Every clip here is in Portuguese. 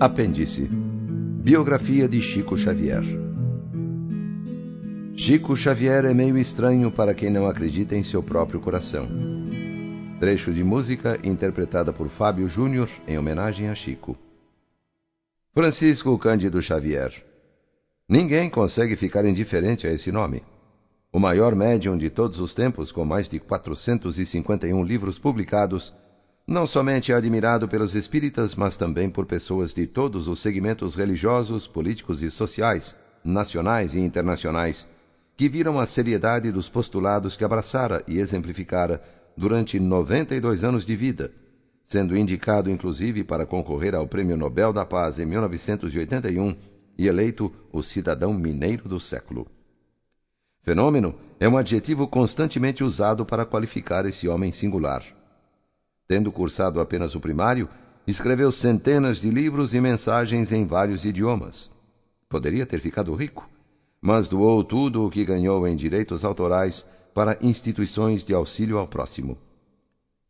Apêndice Biografia de Chico Xavier Chico Xavier é meio estranho para quem não acredita em seu próprio coração. Trecho de música interpretada por Fábio Júnior em homenagem a Chico. Francisco Cândido Xavier. Ninguém consegue ficar indiferente a esse nome. O maior médium de todos os tempos, com mais de 451 livros publicados, não somente é admirado pelos espíritas, mas também por pessoas de todos os segmentos religiosos, políticos e sociais, nacionais e internacionais, que viram a seriedade dos postulados que abraçara e exemplificara durante 92 anos de vida, sendo indicado inclusive para concorrer ao Prêmio Nobel da Paz em 1981 e eleito o cidadão mineiro do século. Fenômeno é um adjetivo constantemente usado para qualificar esse homem singular. Tendo cursado apenas o primário, escreveu centenas de livros e mensagens em vários idiomas. Poderia ter ficado rico, mas doou tudo o que ganhou em direitos autorais para instituições de auxílio ao próximo.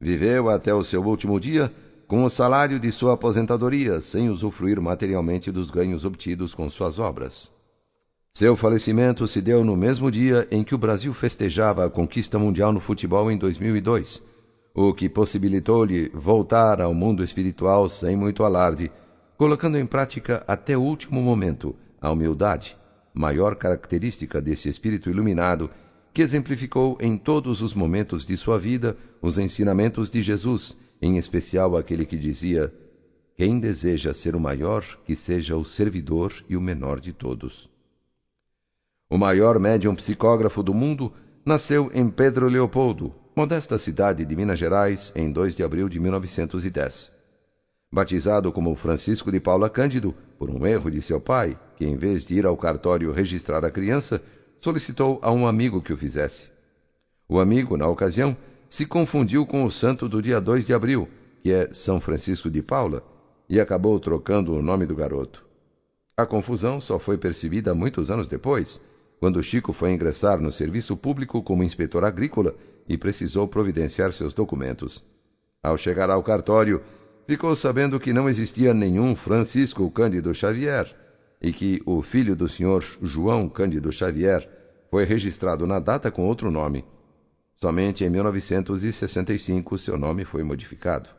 Viveu até o seu último dia com o salário de sua aposentadoria, sem usufruir materialmente dos ganhos obtidos com suas obras. Seu falecimento se deu no mesmo dia em que o Brasil festejava a conquista mundial no futebol em 2002 o que possibilitou-lhe voltar ao mundo espiritual sem muito alarde, colocando em prática até o último momento a humildade, maior característica desse espírito iluminado, que exemplificou em todos os momentos de sua vida os ensinamentos de Jesus, em especial aquele que dizia: Quem deseja ser o maior, que seja o servidor e o menor de todos. O maior médium psicógrafo do mundo nasceu em Pedro Leopoldo, modesta cidade de Minas Gerais, em 2 de abril de 1910. Batizado como Francisco de Paula Cândido, por um erro de seu pai, que em vez de ir ao cartório registrar a criança, solicitou a um amigo que o fizesse. O amigo, na ocasião, se confundiu com o santo do dia 2 de abril, que é São Francisco de Paula, e acabou trocando o nome do garoto. A confusão só foi percebida muitos anos depois, quando Chico foi ingressar no serviço público como inspetor agrícola e precisou providenciar seus documentos. Ao chegar ao cartório, ficou sabendo que não existia nenhum Francisco Cândido Xavier e que o filho do senhor João Cândido Xavier foi registrado na data com outro nome. Somente em 1965 seu nome foi modificado.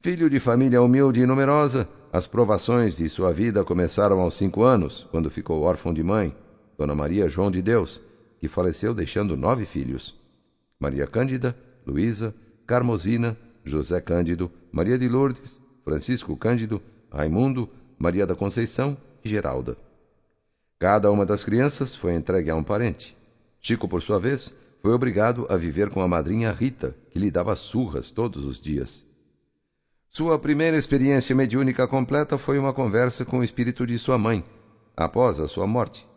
Filho de família humilde e numerosa, as provações de sua vida começaram aos cinco anos, quando ficou órfão de mãe, Dona Maria João de Deus, que faleceu deixando nove filhos. Maria Cândida, Luísa, Carmosina, José Cândido, Maria de Lourdes, Francisco Cândido, Raimundo, Maria da Conceição e Geralda. Cada uma das crianças foi entregue a um parente. Chico, por sua vez, foi obrigado a viver com a madrinha Rita, que lhe dava surras todos os dias. Sua primeira experiência mediúnica completa foi uma conversa com o espírito de sua mãe, após a sua morte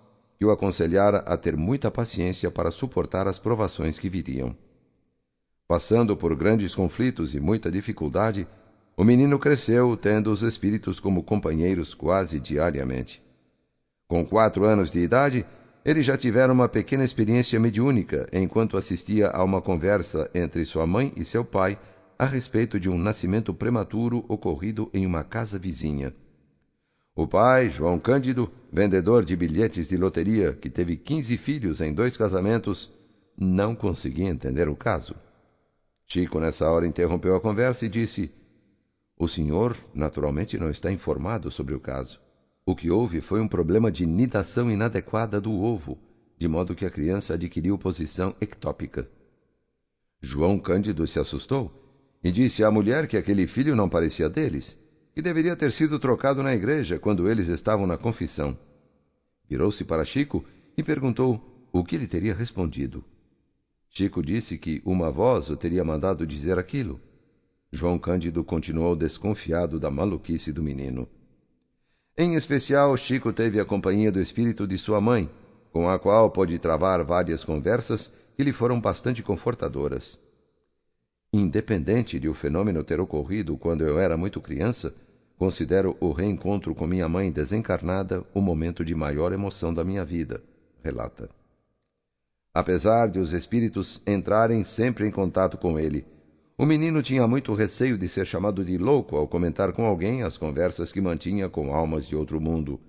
que o aconselhara a ter muita paciência para suportar as provações que viriam. Passando por grandes conflitos e muita dificuldade, o menino cresceu tendo os espíritos como companheiros quase diariamente. Com quatro anos de idade, ele já tivera uma pequena experiência mediúnica enquanto assistia a uma conversa entre sua mãe e seu pai a respeito de um nascimento prematuro ocorrido em uma casa vizinha. O pai, João Cândido, vendedor de bilhetes de loteria, que teve quinze filhos em dois casamentos, não conseguia entender o caso. Chico, nessa hora, interrompeu a conversa e disse: O senhor, naturalmente, não está informado sobre o caso. O que houve foi um problema de nidação inadequada do ovo, de modo que a criança adquiriu posição ectópica. João Cândido se assustou e disse à mulher que aquele filho não parecia deles que deveria ter sido trocado na igreja quando eles estavam na confissão. Virou-se para Chico e perguntou o que ele teria respondido. Chico disse que uma voz o teria mandado dizer aquilo. João Cândido continuou desconfiado da maluquice do menino. Em especial, Chico teve a companhia do espírito de sua mãe, com a qual pôde travar várias conversas que lhe foram bastante confortadoras. Independente de o fenômeno ter ocorrido quando eu era muito criança, considero o reencontro com minha mãe desencarnada o momento de maior emoção da minha vida, relata. Apesar de os espíritos entrarem sempre em contato com ele, O menino tinha muito receio de ser chamado de louco ao comentar com alguém as conversas que mantinha com almas de outro mundo.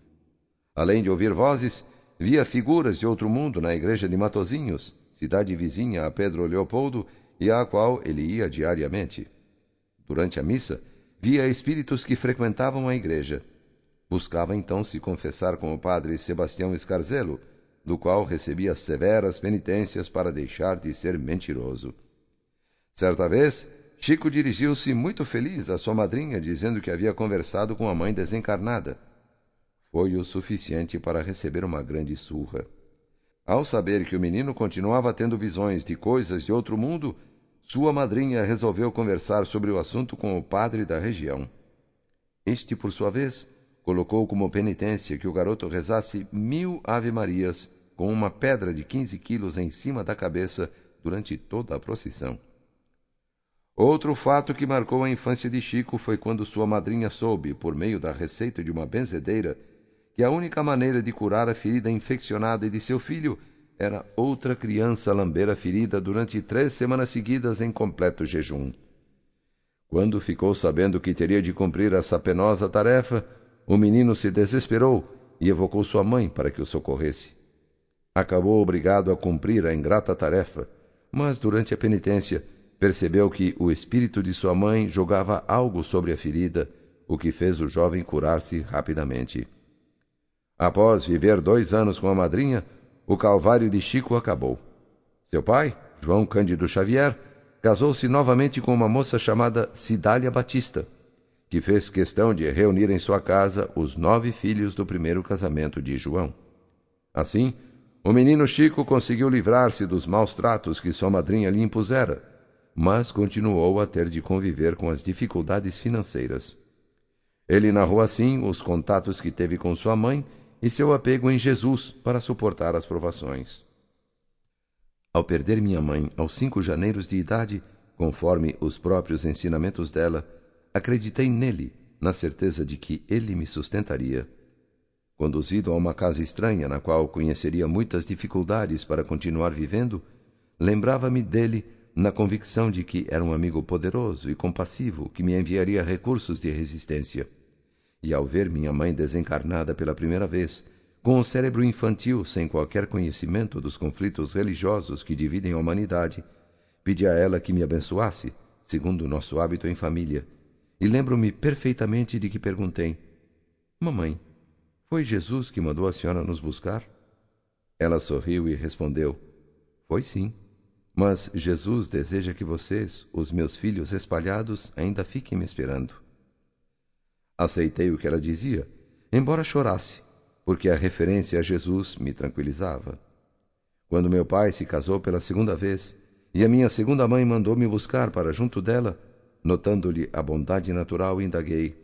Além de ouvir vozes, via figuras de outro mundo na igreja de Matozinhos, cidade vizinha a Pedro Leopoldo e à qual ele ia diariamente. Durante a missa, via espíritos que frequentavam a igreja. Buscava então se confessar com o padre Sebastião Escarzelo, do qual recebia severas penitências para deixar de ser mentiroso. Certa vez, Chico dirigiu-se muito feliz à sua madrinha, dizendo que havia conversado com a mãe desencarnada. Foi o suficiente para receber uma grande surra. Ao saber que o menino continuava tendo visões de coisas de outro mundo, sua madrinha resolveu conversar sobre o assunto com o padre da região. Este, por sua vez, colocou como penitência que o garoto rezasse mil ave-marias com uma pedra de quinze quilos em cima da cabeça durante toda a procissão. Outro fato que marcou a infância de Chico foi quando sua madrinha soube, por meio da receita de uma benzedeira, que a única maneira de curar a ferida infeccionada de seu filho era outra criança lamber a ferida durante três semanas seguidas em completo jejum. Quando ficou sabendo que teria de cumprir essa penosa tarefa, o menino se desesperou e evocou sua mãe para que o socorresse. Acabou obrigado a cumprir a ingrata tarefa, mas durante a penitência percebeu que o espírito de sua mãe jogava algo sobre a ferida, o que fez o jovem curar-se rapidamente. Após viver dois anos com a madrinha, o calvário de Chico acabou. Seu pai, João Cândido Xavier, casou-se novamente com uma moça chamada Cidália Batista, que fez questão de reunir em sua casa os nove filhos do primeiro casamento de João. Assim, o menino Chico conseguiu livrar-se dos maus tratos que sua madrinha lhe impusera, mas continuou a ter de conviver com as dificuldades financeiras. Ele narrou assim os contatos que teve com sua mãe e seu apego em Jesus para suportar as provações. Ao perder minha mãe aos cinco janeiros de idade, conforme os próprios ensinamentos dela, acreditei nele, na certeza de que ele me sustentaria. Conduzido a uma casa estranha, na qual conheceria muitas dificuldades para continuar vivendo, lembrava-me dele na convicção de que era um amigo poderoso e compassivo que me enviaria recursos de resistência. E ao ver minha mãe desencarnada pela primeira vez, com o cérebro infantil sem qualquer conhecimento dos conflitos religiosos que dividem a humanidade, pedi a ela que me abençoasse, segundo o nosso hábito em família, e lembro-me perfeitamente de que perguntei: Mamãe, foi Jesus que mandou a senhora nos buscar? Ela sorriu e respondeu: Foi sim. Mas Jesus deseja que vocês, os meus filhos espalhados, ainda fiquem me esperando. Aceitei o que ela dizia, embora chorasse, porque a referência a Jesus me tranquilizava. Quando meu pai se casou pela segunda vez e a minha segunda mãe mandou me buscar para junto dela, Notando-lhe a bondade natural, indaguei: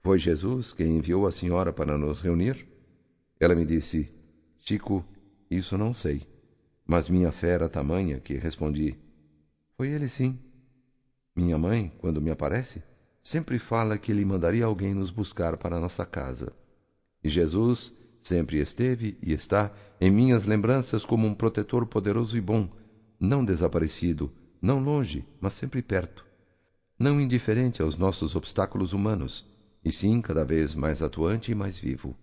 Foi Jesus quem enviou a senhora para nos reunir? Ela me disse: Chico, isso não sei. Mas minha fé era tamanha que respondi: Foi ele sim. Minha mãe, quando me aparece, sempre fala que ele mandaria alguém nos buscar para nossa casa. E Jesus sempre esteve e está em minhas lembranças como um protetor poderoso e bom, não desaparecido, não longe, mas sempre perto não indiferente aos nossos obstáculos humanos, e sim cada vez mais atuante e mais vivo.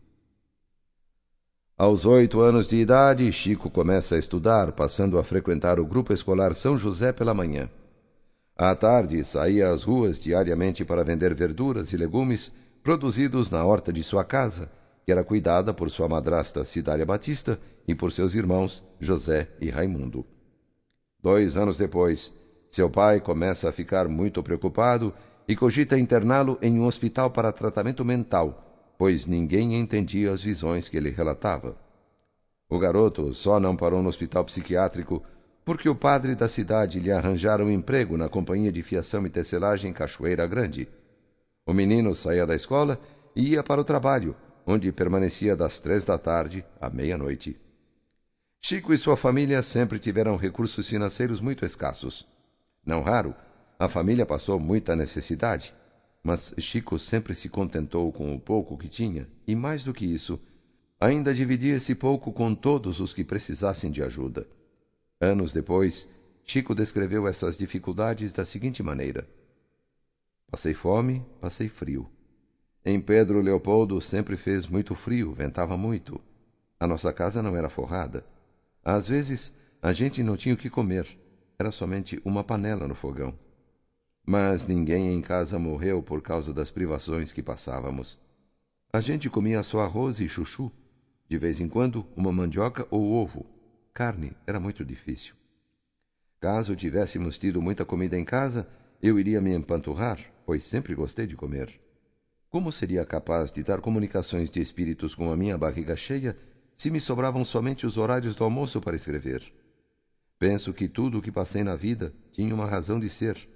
Aos oito anos de idade, Chico começa a estudar, passando a frequentar o grupo escolar São José pela manhã. À tarde, saía às ruas diariamente para vender verduras e legumes produzidos na horta de sua casa, que era cuidada por sua madrasta Cidália Batista e por seus irmãos José e Raimundo. Dois anos depois, seu pai começa a ficar muito preocupado e cogita interná-lo em um hospital para tratamento mental, pois ninguém entendia as visões que ele relatava. O garoto só não parou no hospital psiquiátrico porque o padre da cidade lhe arranjara um emprego na companhia de fiação e tecelagem Cachoeira Grande. O menino saía da escola e ia para o trabalho, onde permanecia das três da tarde à meia-noite. Chico e sua família sempre tiveram recursos financeiros muito escassos. Não raro, a família passou muita necessidade, mas Chico sempre se contentou com o pouco que tinha e, mais do que isso, ainda dividia esse pouco com todos os que precisassem de ajuda. Anos depois, Chico descreveu essas dificuldades da seguinte maneira: Passei fome, passei frio. Em Pedro Leopoldo sempre fez muito frio, ventava muito. A nossa casa não era forrada. Às vezes, a gente não tinha o que comer. Era somente uma panela no fogão. Mas ninguém em casa morreu por causa das privações que passávamos. A gente comia só arroz e chuchu. De vez em quando, uma mandioca ou ovo. Carne era muito difícil. Caso tivéssemos tido muita comida em casa, eu iria me empanturrar, pois sempre gostei de comer. Como seria capaz de dar comunicações de espíritos com a minha barriga cheia se me sobravam somente os horários do almoço para escrever? Penso que tudo o que passei na vida tinha uma razão de ser.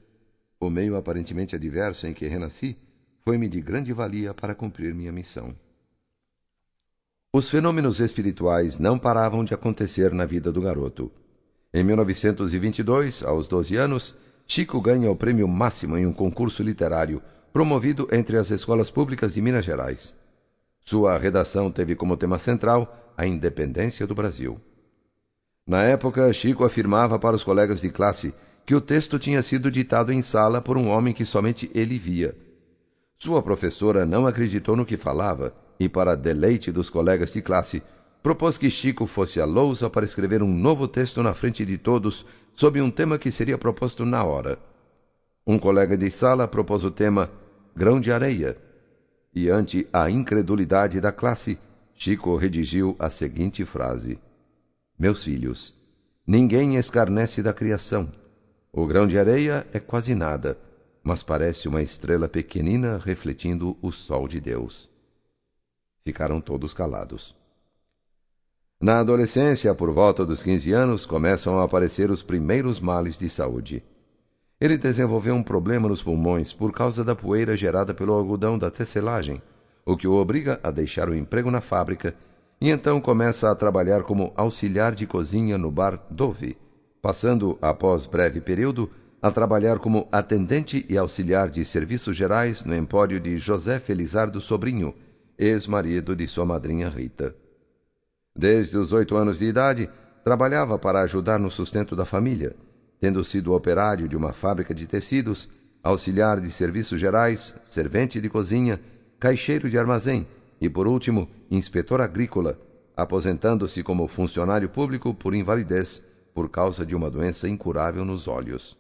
O meio aparentemente adverso em que renasci foi-me de grande valia para cumprir minha missão. Os fenômenos espirituais não paravam de acontecer na vida do garoto. Em 1922, aos 12 anos, Chico ganha o prêmio máximo em um concurso literário promovido entre as escolas públicas de Minas Gerais. Sua redação teve como tema central a independência do Brasil. Na época, Chico afirmava para os colegas de classe que o texto tinha sido ditado em sala por um homem que somente ele via. Sua professora não acreditou no que falava e, para deleite dos colegas de classe, propôs que Chico fosse à lousa para escrever um novo texto na frente de todos sobre um tema que seria proposto na hora. Um colega de sala propôs o tema Grão de Areia, e ante a incredulidade da classe, Chico redigiu a seguinte frase: Meus filhos, ninguém escarnece da criação. O grão de areia é quase nada, mas parece uma estrela pequenina refletindo o sol de Deus. Ficaram todos calados. Na adolescência, por volta dos 15 anos, começam a aparecer os primeiros males de saúde. Ele desenvolveu um problema nos pulmões por causa da poeira gerada pelo algodão da tecelagem, o que o obriga a deixar o emprego na fábrica e então começa a trabalhar como auxiliar de cozinha no bar Dove, passando, após breve período, a trabalhar como atendente e auxiliar de serviços gerais no empório de José Felizardo Sobrinho, ex-marido de sua madrinha Rita. Desde os oito anos de idade, trabalhava para ajudar no sustento da família, tendo sido operário de uma fábrica de tecidos, auxiliar de serviços gerais, servente de cozinha, caixeiro de armazém e, por último, inspetor agrícola, aposentando-se como funcionário público por invalidez por causa de uma doença incurável nos olhos.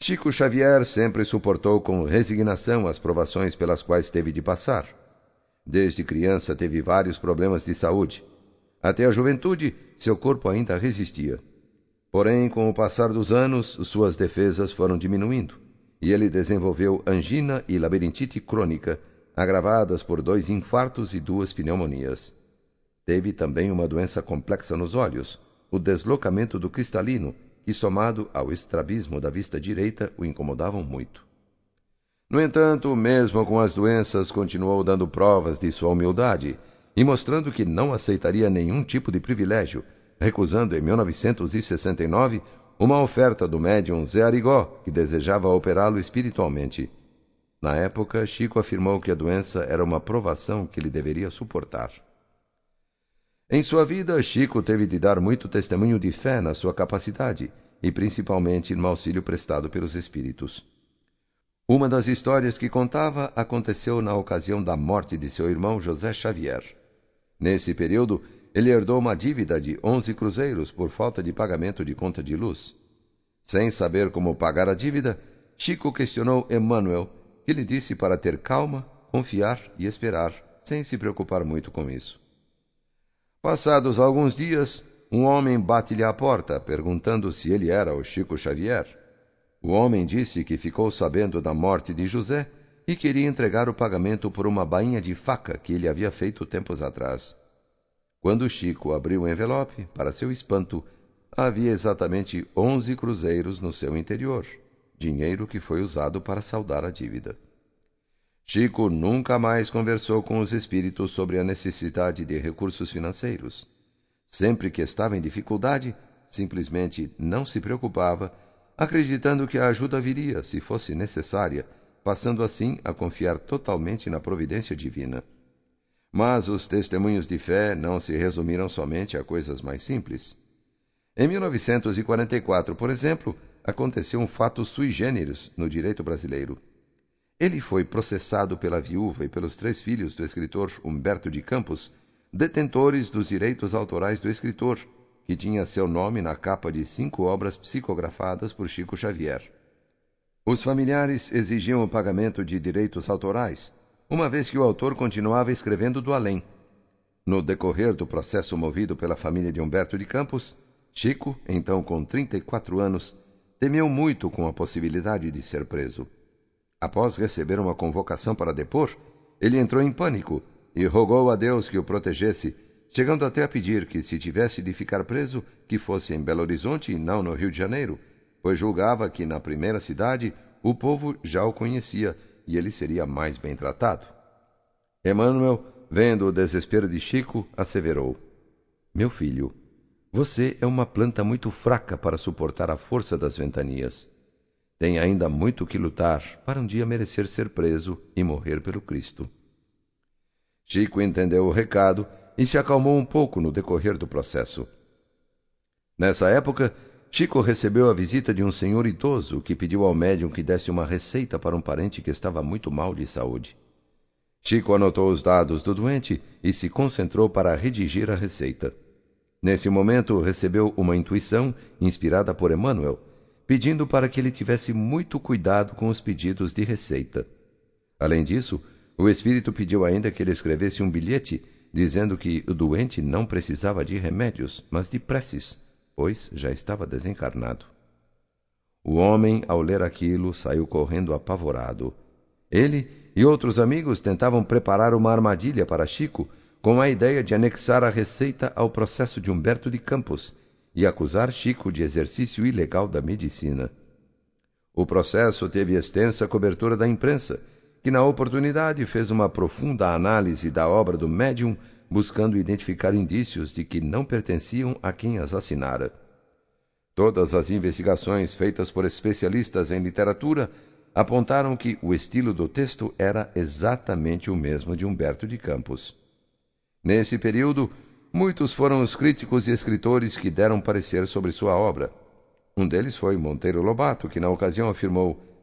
Chico Xavier sempre suportou com resignação as provações pelas quais teve de passar Desde criança teve vários problemas de saúde. Até a juventude, seu corpo ainda resistia. Porém, com o passar dos anos, suas defesas foram diminuindo e ele desenvolveu angina e labirintite crônica, agravadas por dois infartos e duas pneumonias. Teve também uma doença complexa nos olhos, o deslocamento do cristalino, que, somado ao estrabismo da vista direita, o incomodavam muito. No entanto, mesmo com as doenças, continuou dando provas de sua humildade e mostrando que não aceitaria nenhum tipo de privilégio, recusando em 1969 uma oferta do médium Zé Arigó, que desejava operá-lo espiritualmente. Na época, Chico afirmou que a doença era uma provação que ele deveria suportar. Em sua vida, Chico teve de dar muito testemunho de fé na sua capacidade e principalmente no auxílio prestado pelos espíritos. Uma das histórias que contava aconteceu na ocasião da morte de seu irmão José Xavier. Nesse período, ele herdou uma dívida de onze cruzeiros por falta de pagamento de conta de luz. Sem saber como pagar a dívida, Chico questionou Emmanuel, que lhe disse para ter calma, confiar e esperar, sem se preocupar muito com isso. Passados alguns dias, um homem bate-lhe à porta, perguntando se ele era o Chico Xavier. O homem disse que ficou sabendo da morte de José e queria entregar o pagamento por uma bainha de faca que ele havia feito tempos atrás. Quando Chico abriu o envelope, para seu espanto, havia exatamente onze cruzeiros no seu interior, dinheiro que foi usado para saldar a dívida. Chico nunca mais conversou com os espíritos sobre a necessidade de recursos financeiros. Sempre que estava em dificuldade, simplesmente não se preocupava acreditando que a ajuda viria, se fosse necessária, passando assim a confiar totalmente na providência divina. Mas os testemunhos de fé não se resumiram somente a coisas mais simples. Em 1944, por exemplo, aconteceu um fato sui generis no direito brasileiro. Ele foi processado pela viúva e pelos três filhos do escritor Humberto de Campos, detentores dos direitos autorais do escritor, que tinha seu nome na capa de cinco obras psicografadas por Chico Xavier. Os familiares exigiam o pagamento de direitos autorais, uma vez que o autor continuava escrevendo do além. No decorrer do processo movido pela família de Humberto de Campos, Chico, então com 34 anos, temeu muito com a possibilidade de ser preso. Após receber uma convocação para depor, ele entrou em pânico e rogou a Deus que o protegesse, chegando até a pedir que, se tivesse de ficar preso, que fosse em Belo Horizonte e não no Rio de Janeiro, pois julgava que na primeira cidade o povo já o conhecia e ele seria mais bem tratado. Emmanuel, vendo o desespero de Chico, asseverou: Meu filho, você é uma planta muito fraca para suportar a força das ventanias. Tem ainda muito que lutar para um dia merecer ser preso e morrer pelo Cristo. Chico entendeu o recado e se acalmou um pouco no decorrer do processo. Nessa época, Chico recebeu a visita de um senhor idoso que pediu ao médium que desse uma receita para um parente que estava muito mal de saúde. Chico anotou os dados do doente e se concentrou para redigir a receita. Nesse momento, recebeu uma intuição, inspirada por Emmanuel, pedindo para que ele tivesse muito cuidado com os pedidos de receita. Além disso, o espírito pediu ainda que ele escrevesse um bilhete dizendo que o doente não precisava de remédios, mas de preces pois já estava desencarnado. O homem, ao ler aquilo, saiu correndo apavorado. Ele e outros amigos tentavam preparar uma armadilha para Chico com a ideia de anexar a receita ao processo de Humberto de Campos e acusar Chico de exercício ilegal da medicina. O processo teve extensa cobertura da imprensa, que na oportunidade fez uma profunda análise da obra do médium buscando identificar indícios de que não pertenciam a quem as assinara. Todas as investigações feitas por especialistas em literatura apontaram que o estilo do texto era exatamente o mesmo de Humberto de Campos. Nesse período, muitos foram os críticos e escritores que deram parecer sobre sua obra. Um deles foi Monteiro Lobato, que na ocasião afirmou: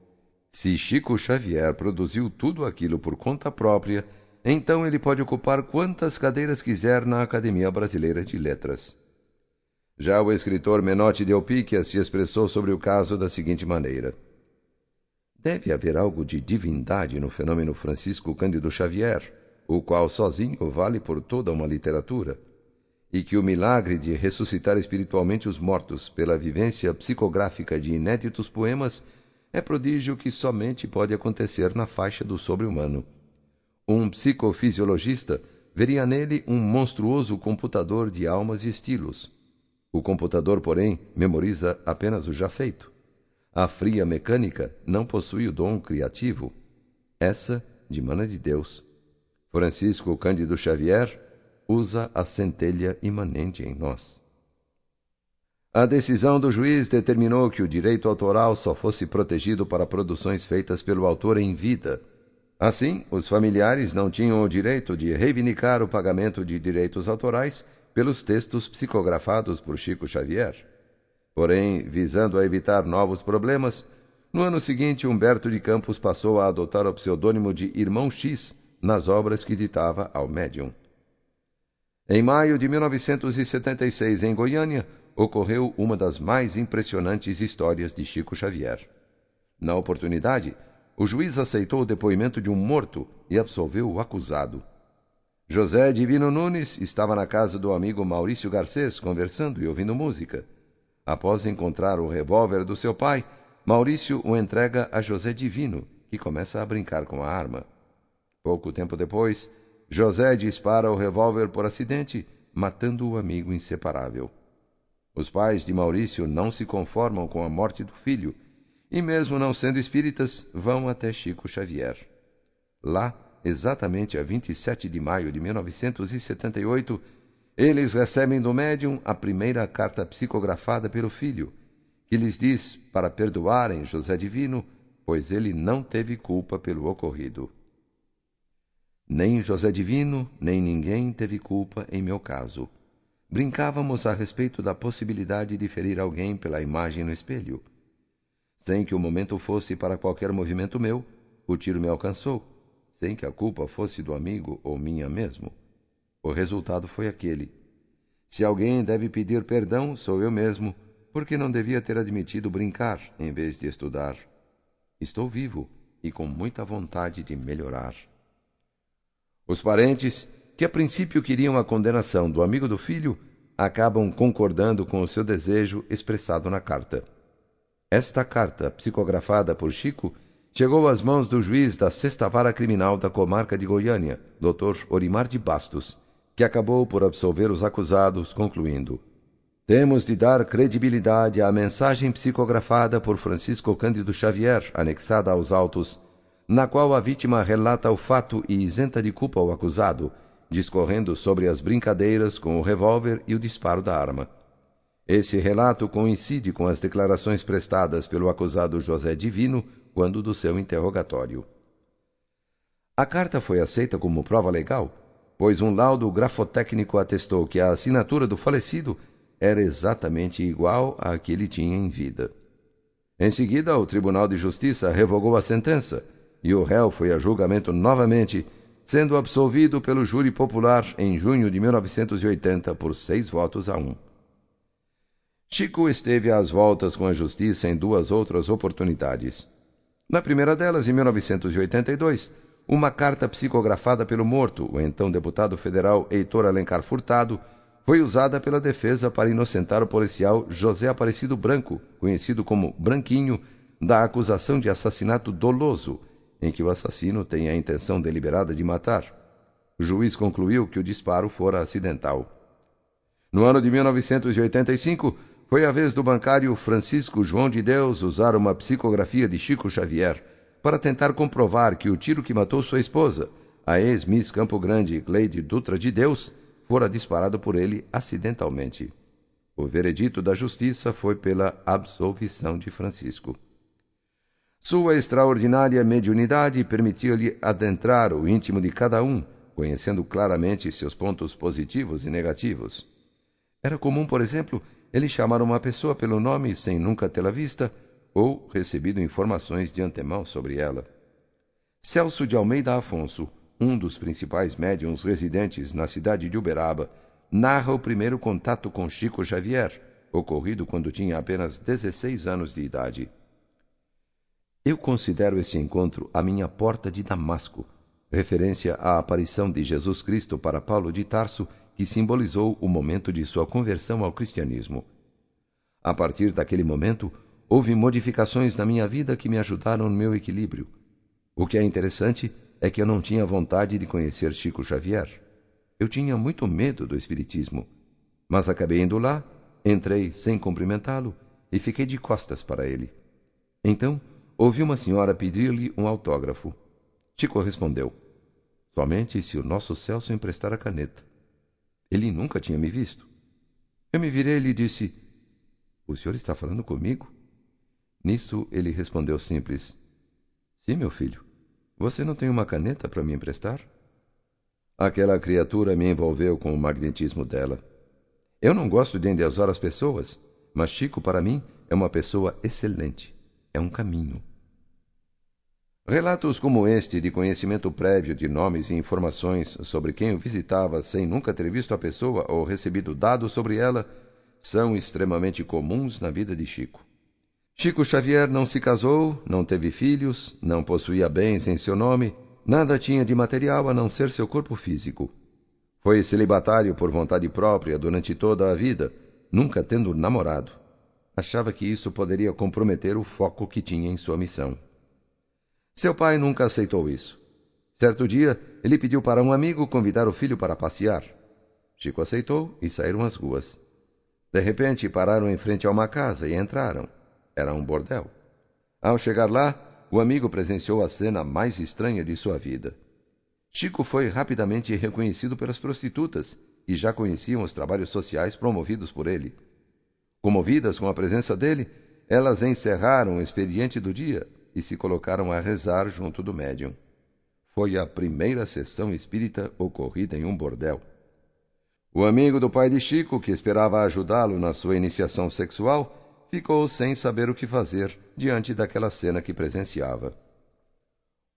Se Chico Xavier produziu tudo aquilo por conta própria, então ele pode ocupar quantas cadeiras quiser na Academia Brasileira de Letras. Já o escritor Menotti de Opíquia se expressou sobre o caso da seguinte maneira: Deve haver algo de divindade no fenômeno Francisco Cândido Xavier, o qual sozinho vale por toda uma literatura, e que o milagre de ressuscitar espiritualmente os mortos pela vivência psicográfica de inéditos poemas é prodígio que somente pode acontecer na faixa do sobre-humano. Um psicofisiologista veria nele um monstruoso computador de almas e estilos. O computador, porém, memoriza apenas o já feito. A fria mecânica não possui o dom criativo. Essa, de mana de Deus. Francisco Cândido Xavier usa a centelha imanente em nós. A decisão do juiz determinou que o direito autoral só fosse protegido para produções feitas pelo autor em vida Assim, os familiares não tinham o direito de reivindicar o pagamento de direitos autorais pelos textos psicografados por Chico Xavier. Porém, visando a evitar novos problemas, no ano seguinte Humberto de Campos passou a adotar o pseudônimo de Irmão X nas obras que ditava ao médium. Em maio de 1976, em Goiânia, ocorreu uma das mais impressionantes histórias de Chico Xavier. Na oportunidade, o juiz aceitou o depoimento de um morto e absolveu o acusado. José Divino Nunes estava na casa do amigo Maurício Garcês conversando e ouvindo música. Após encontrar o revólver do seu pai, Maurício o entrega a José Divino, que começa a brincar com a arma. Pouco tempo depois, José dispara o revólver por acidente, matando o amigo inseparável. Os pais de Maurício não se conformam com a morte do filho e, mesmo não sendo espíritas, vão até Chico Xavier. Lá, exatamente a 27 de maio de 1978, eles recebem do médium a primeira carta psicografada pelo filho, que lhes diz para perdoarem José Divino, pois ele não teve culpa pelo ocorrido. Nem José Divino, nem ninguém teve culpa em meu caso. Brincávamos a respeito da possibilidade de ferir alguém pela imagem no espelho. Sem que o momento fosse para qualquer movimento meu, o tiro me alcançou, sem que a culpa fosse do amigo ou minha mesmo. O resultado foi aquele. Se alguém deve pedir perdão, sou eu mesmo, porque não devia ter admitido brincar em vez de estudar. Estou vivo e com muita vontade de melhorar. Os parentes, que a princípio queriam a condenação do amigo do filho, acabam concordando com o seu desejo expressado na carta. Esta carta, psicografada por Chico, chegou às mãos do juiz da Sexta Vara Criminal da comarca de Goiânia, Dr. Orimar de Bastos, que acabou por absolver os acusados, concluindo: Temos de dar credibilidade à mensagem psicografada por Francisco Cândido Xavier, anexada aos autos, na qual a vítima relata o fato e isenta de culpa o acusado, discorrendo sobre as brincadeiras com o revólver e o disparo da arma. Esse relato coincide com as declarações prestadas pelo acusado José Divino quando do seu interrogatório. A carta foi aceita como prova legal, pois um laudo grafotécnico atestou que a assinatura do falecido era exatamente igual à que ele tinha em vida. Em seguida, o Tribunal de Justiça revogou a sentença e o réu foi a julgamento novamente, sendo absolvido pelo júri popular em junho de 1980 por seis votos a um. Chico esteve às voltas com a justiça em duas outras oportunidades. Na primeira delas, em 1982, uma carta psicografada pelo morto, o então deputado federal Heitor Alencar Furtado, foi usada pela defesa para inocentar o policial José Aparecido Branco, conhecido como Branquinho, da acusação de assassinato doloso, em que o assassino tem a intenção deliberada de matar. O juiz concluiu que o disparo fora acidental. No ano de 1985, foi a vez do bancário Francisco João de Deus usar uma psicografia de Chico Xavier para tentar comprovar que o tiro que matou sua esposa, a ex-miss Campo Grande Gleide Dutra de Deus, fora disparado por ele acidentalmente. O veredito da justiça foi pela absolvição de Francisco. Sua extraordinária mediunidade permitia-lhe adentrar o íntimo de cada um, conhecendo claramente seus pontos positivos e negativos. Era comum, por exemplo, ele chamar uma pessoa pelo nome sem nunca tê-la vista ou recebido informações de antemão sobre ela. Celso de Almeida Afonso, um dos principais médiums residentes na cidade de Uberaba, narra o primeiro contato com Chico Xavier, ocorrido quando tinha apenas 16 anos de idade. Eu considero esse encontro a minha porta de Damasco, referência à aparição de Jesus Cristo para Paulo de Tarso que simbolizou o momento de sua conversão ao cristianismo. A partir daquele momento, houve modificações na minha vida que me ajudaram no meu equilíbrio. O que é interessante é que eu não tinha vontade de conhecer Chico Xavier. Eu tinha muito medo do Espiritismo. Mas acabei indo lá, entrei sem cumprimentá-lo e fiquei de costas para ele. Então, ouvi uma senhora pedir-lhe um autógrafo. Chico respondeu: Somente se o nosso Celso emprestar a caneta. Ele nunca tinha me visto. Eu me virei e lhe disse: O senhor está falando comigo? Nisso ele respondeu simples: Sim, meu filho. Você não tem uma caneta para me emprestar? Aquela criatura me envolveu com o magnetismo dela. Eu não gosto de endeusar as pessoas, mas Chico, para mim, é uma pessoa excelente. É um caminho. Relatos como este, de conhecimento prévio de nomes e informações sobre quem o visitava sem nunca ter visto a pessoa ou recebido dados sobre ela, são extremamente comuns na vida de Chico. Chico Xavier não se casou, não teve filhos, não possuía bens em seu nome, nada tinha de material a não ser seu corpo físico. Foi celibatário por vontade própria durante toda a vida, nunca tendo namorado. Achava que isso poderia comprometer o foco que tinha em sua missão. Seu pai nunca aceitou isso. Certo dia, ele pediu para um amigo convidar o filho para passear. Chico aceitou e saíram às ruas. De repente, pararam em frente a uma casa e entraram. Era um bordel. Ao chegar lá, o amigo presenciou a cena mais estranha de sua vida. Chico foi rapidamente reconhecido pelas prostitutas, que já conheciam os trabalhos sociais promovidos por ele. Comovidas com a presença dele, elas encerraram o expediente do dia e se colocaram a rezar junto do médium. Foi a primeira sessão espírita ocorrida em um bordel. O amigo do pai de Chico, que esperava ajudá-lo na sua iniciação sexual, ficou sem saber o que fazer diante daquela cena que presenciava.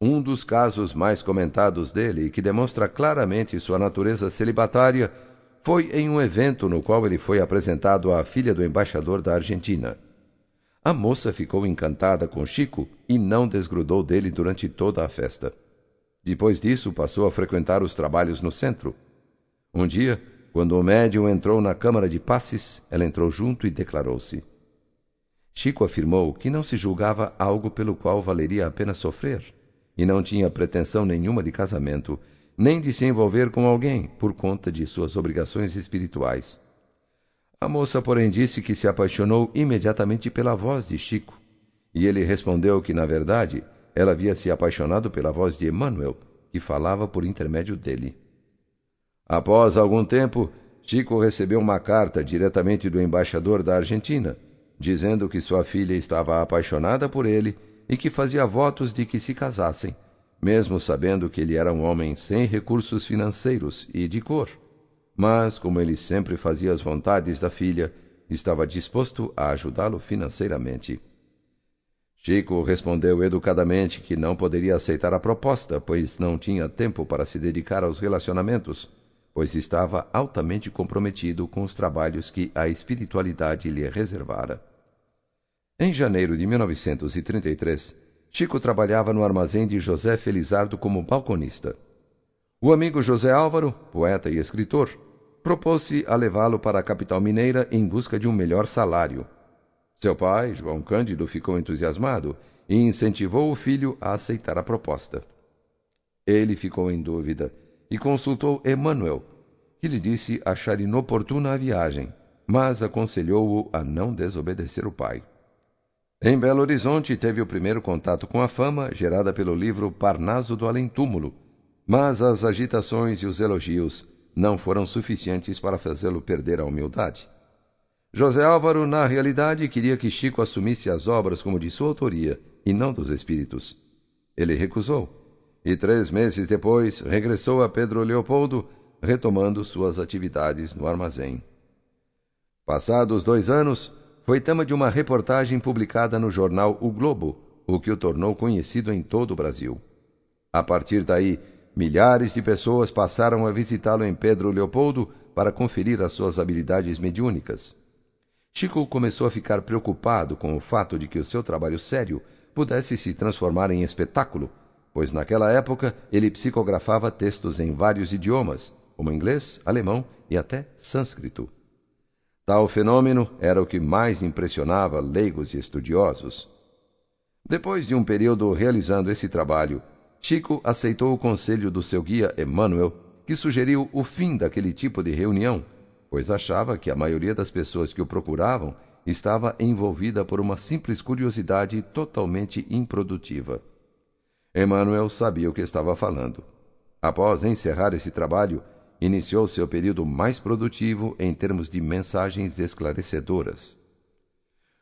Um dos casos mais comentados dele, que demonstra claramente sua natureza celibatária, foi em um evento no qual ele foi apresentado à filha do embaixador da Argentina. A moça ficou encantada com Chico e não desgrudou dele durante toda a festa. Depois disso, passou a frequentar os trabalhos no centro. Um dia, quando o médium entrou na câmara de passes, ela entrou junto e declarou-se. Chico afirmou que não se julgava algo pelo qual valeria a pena sofrer, e não tinha pretensão nenhuma de casamento, nem de se envolver com alguém por conta de suas obrigações espirituais. A moça, porém, disse que se apaixonou imediatamente pela voz de Chico, e ele respondeu que, na verdade, ela havia se apaixonado pela voz de Emmanuel, que falava por intermédio dele. Após algum tempo, Chico recebeu uma carta diretamente do embaixador da Argentina, dizendo que sua filha estava apaixonada por ele e que fazia votos de que se casassem, mesmo sabendo que ele era um homem sem recursos financeiros e de cor mas, como ele sempre fazia as vontades da filha, estava disposto a ajudá-lo financeiramente. Chico respondeu educadamente que não poderia aceitar a proposta, pois não tinha tempo para se dedicar aos relacionamentos, pois estava altamente comprometido com os trabalhos que a espiritualidade lhe reservara. Em janeiro de 1933, Chico trabalhava no armazém de José Felizardo como balconista. O amigo José Álvaro, poeta e escritor, propôs-se a levá-lo para a capital mineira em busca de um melhor salário. Seu pai, João Cândido, ficou entusiasmado e incentivou o filho a aceitar a proposta. Ele ficou em dúvida e consultou Emmanuel, que lhe disse achar inoportuna a viagem, mas aconselhou-o a não desobedecer o pai. Em Belo Horizonte teve o primeiro contato com a fama gerada pelo livro Parnaso do Além-Túmulo, mas as agitações e os elogios não foram suficientes para fazê-lo perder a humildade. José Álvaro, na realidade, queria que Chico assumisse as obras como de sua autoria e não dos espíritos. Ele recusou, e três meses depois regressou a Pedro Leopoldo, retomando suas atividades no armazém. Passados dois anos, foi tema de uma reportagem publicada no jornal O Globo, o que o tornou conhecido em todo o Brasil. A partir daí, Milhares de pessoas passaram a visitá-lo em Pedro Leopoldo para conferir as suas habilidades mediúnicas. Chico começou a ficar preocupado com o fato de que o seu trabalho sério pudesse se transformar em espetáculo, pois naquela época ele psicografava textos em vários idiomas, como inglês, alemão e até sânscrito. Tal fenômeno era o que mais impressionava leigos e estudiosos. Depois de um período realizando esse trabalho Chico aceitou o conselho do seu guia Emmanuel, que sugeriu o fim daquele tipo de reunião, pois achava que a maioria das pessoas que o procuravam estava envolvida por uma simples curiosidade totalmente improdutiva. Emmanuel sabia o que estava falando. Após encerrar esse trabalho, iniciou seu período mais produtivo em termos de mensagens esclarecedoras.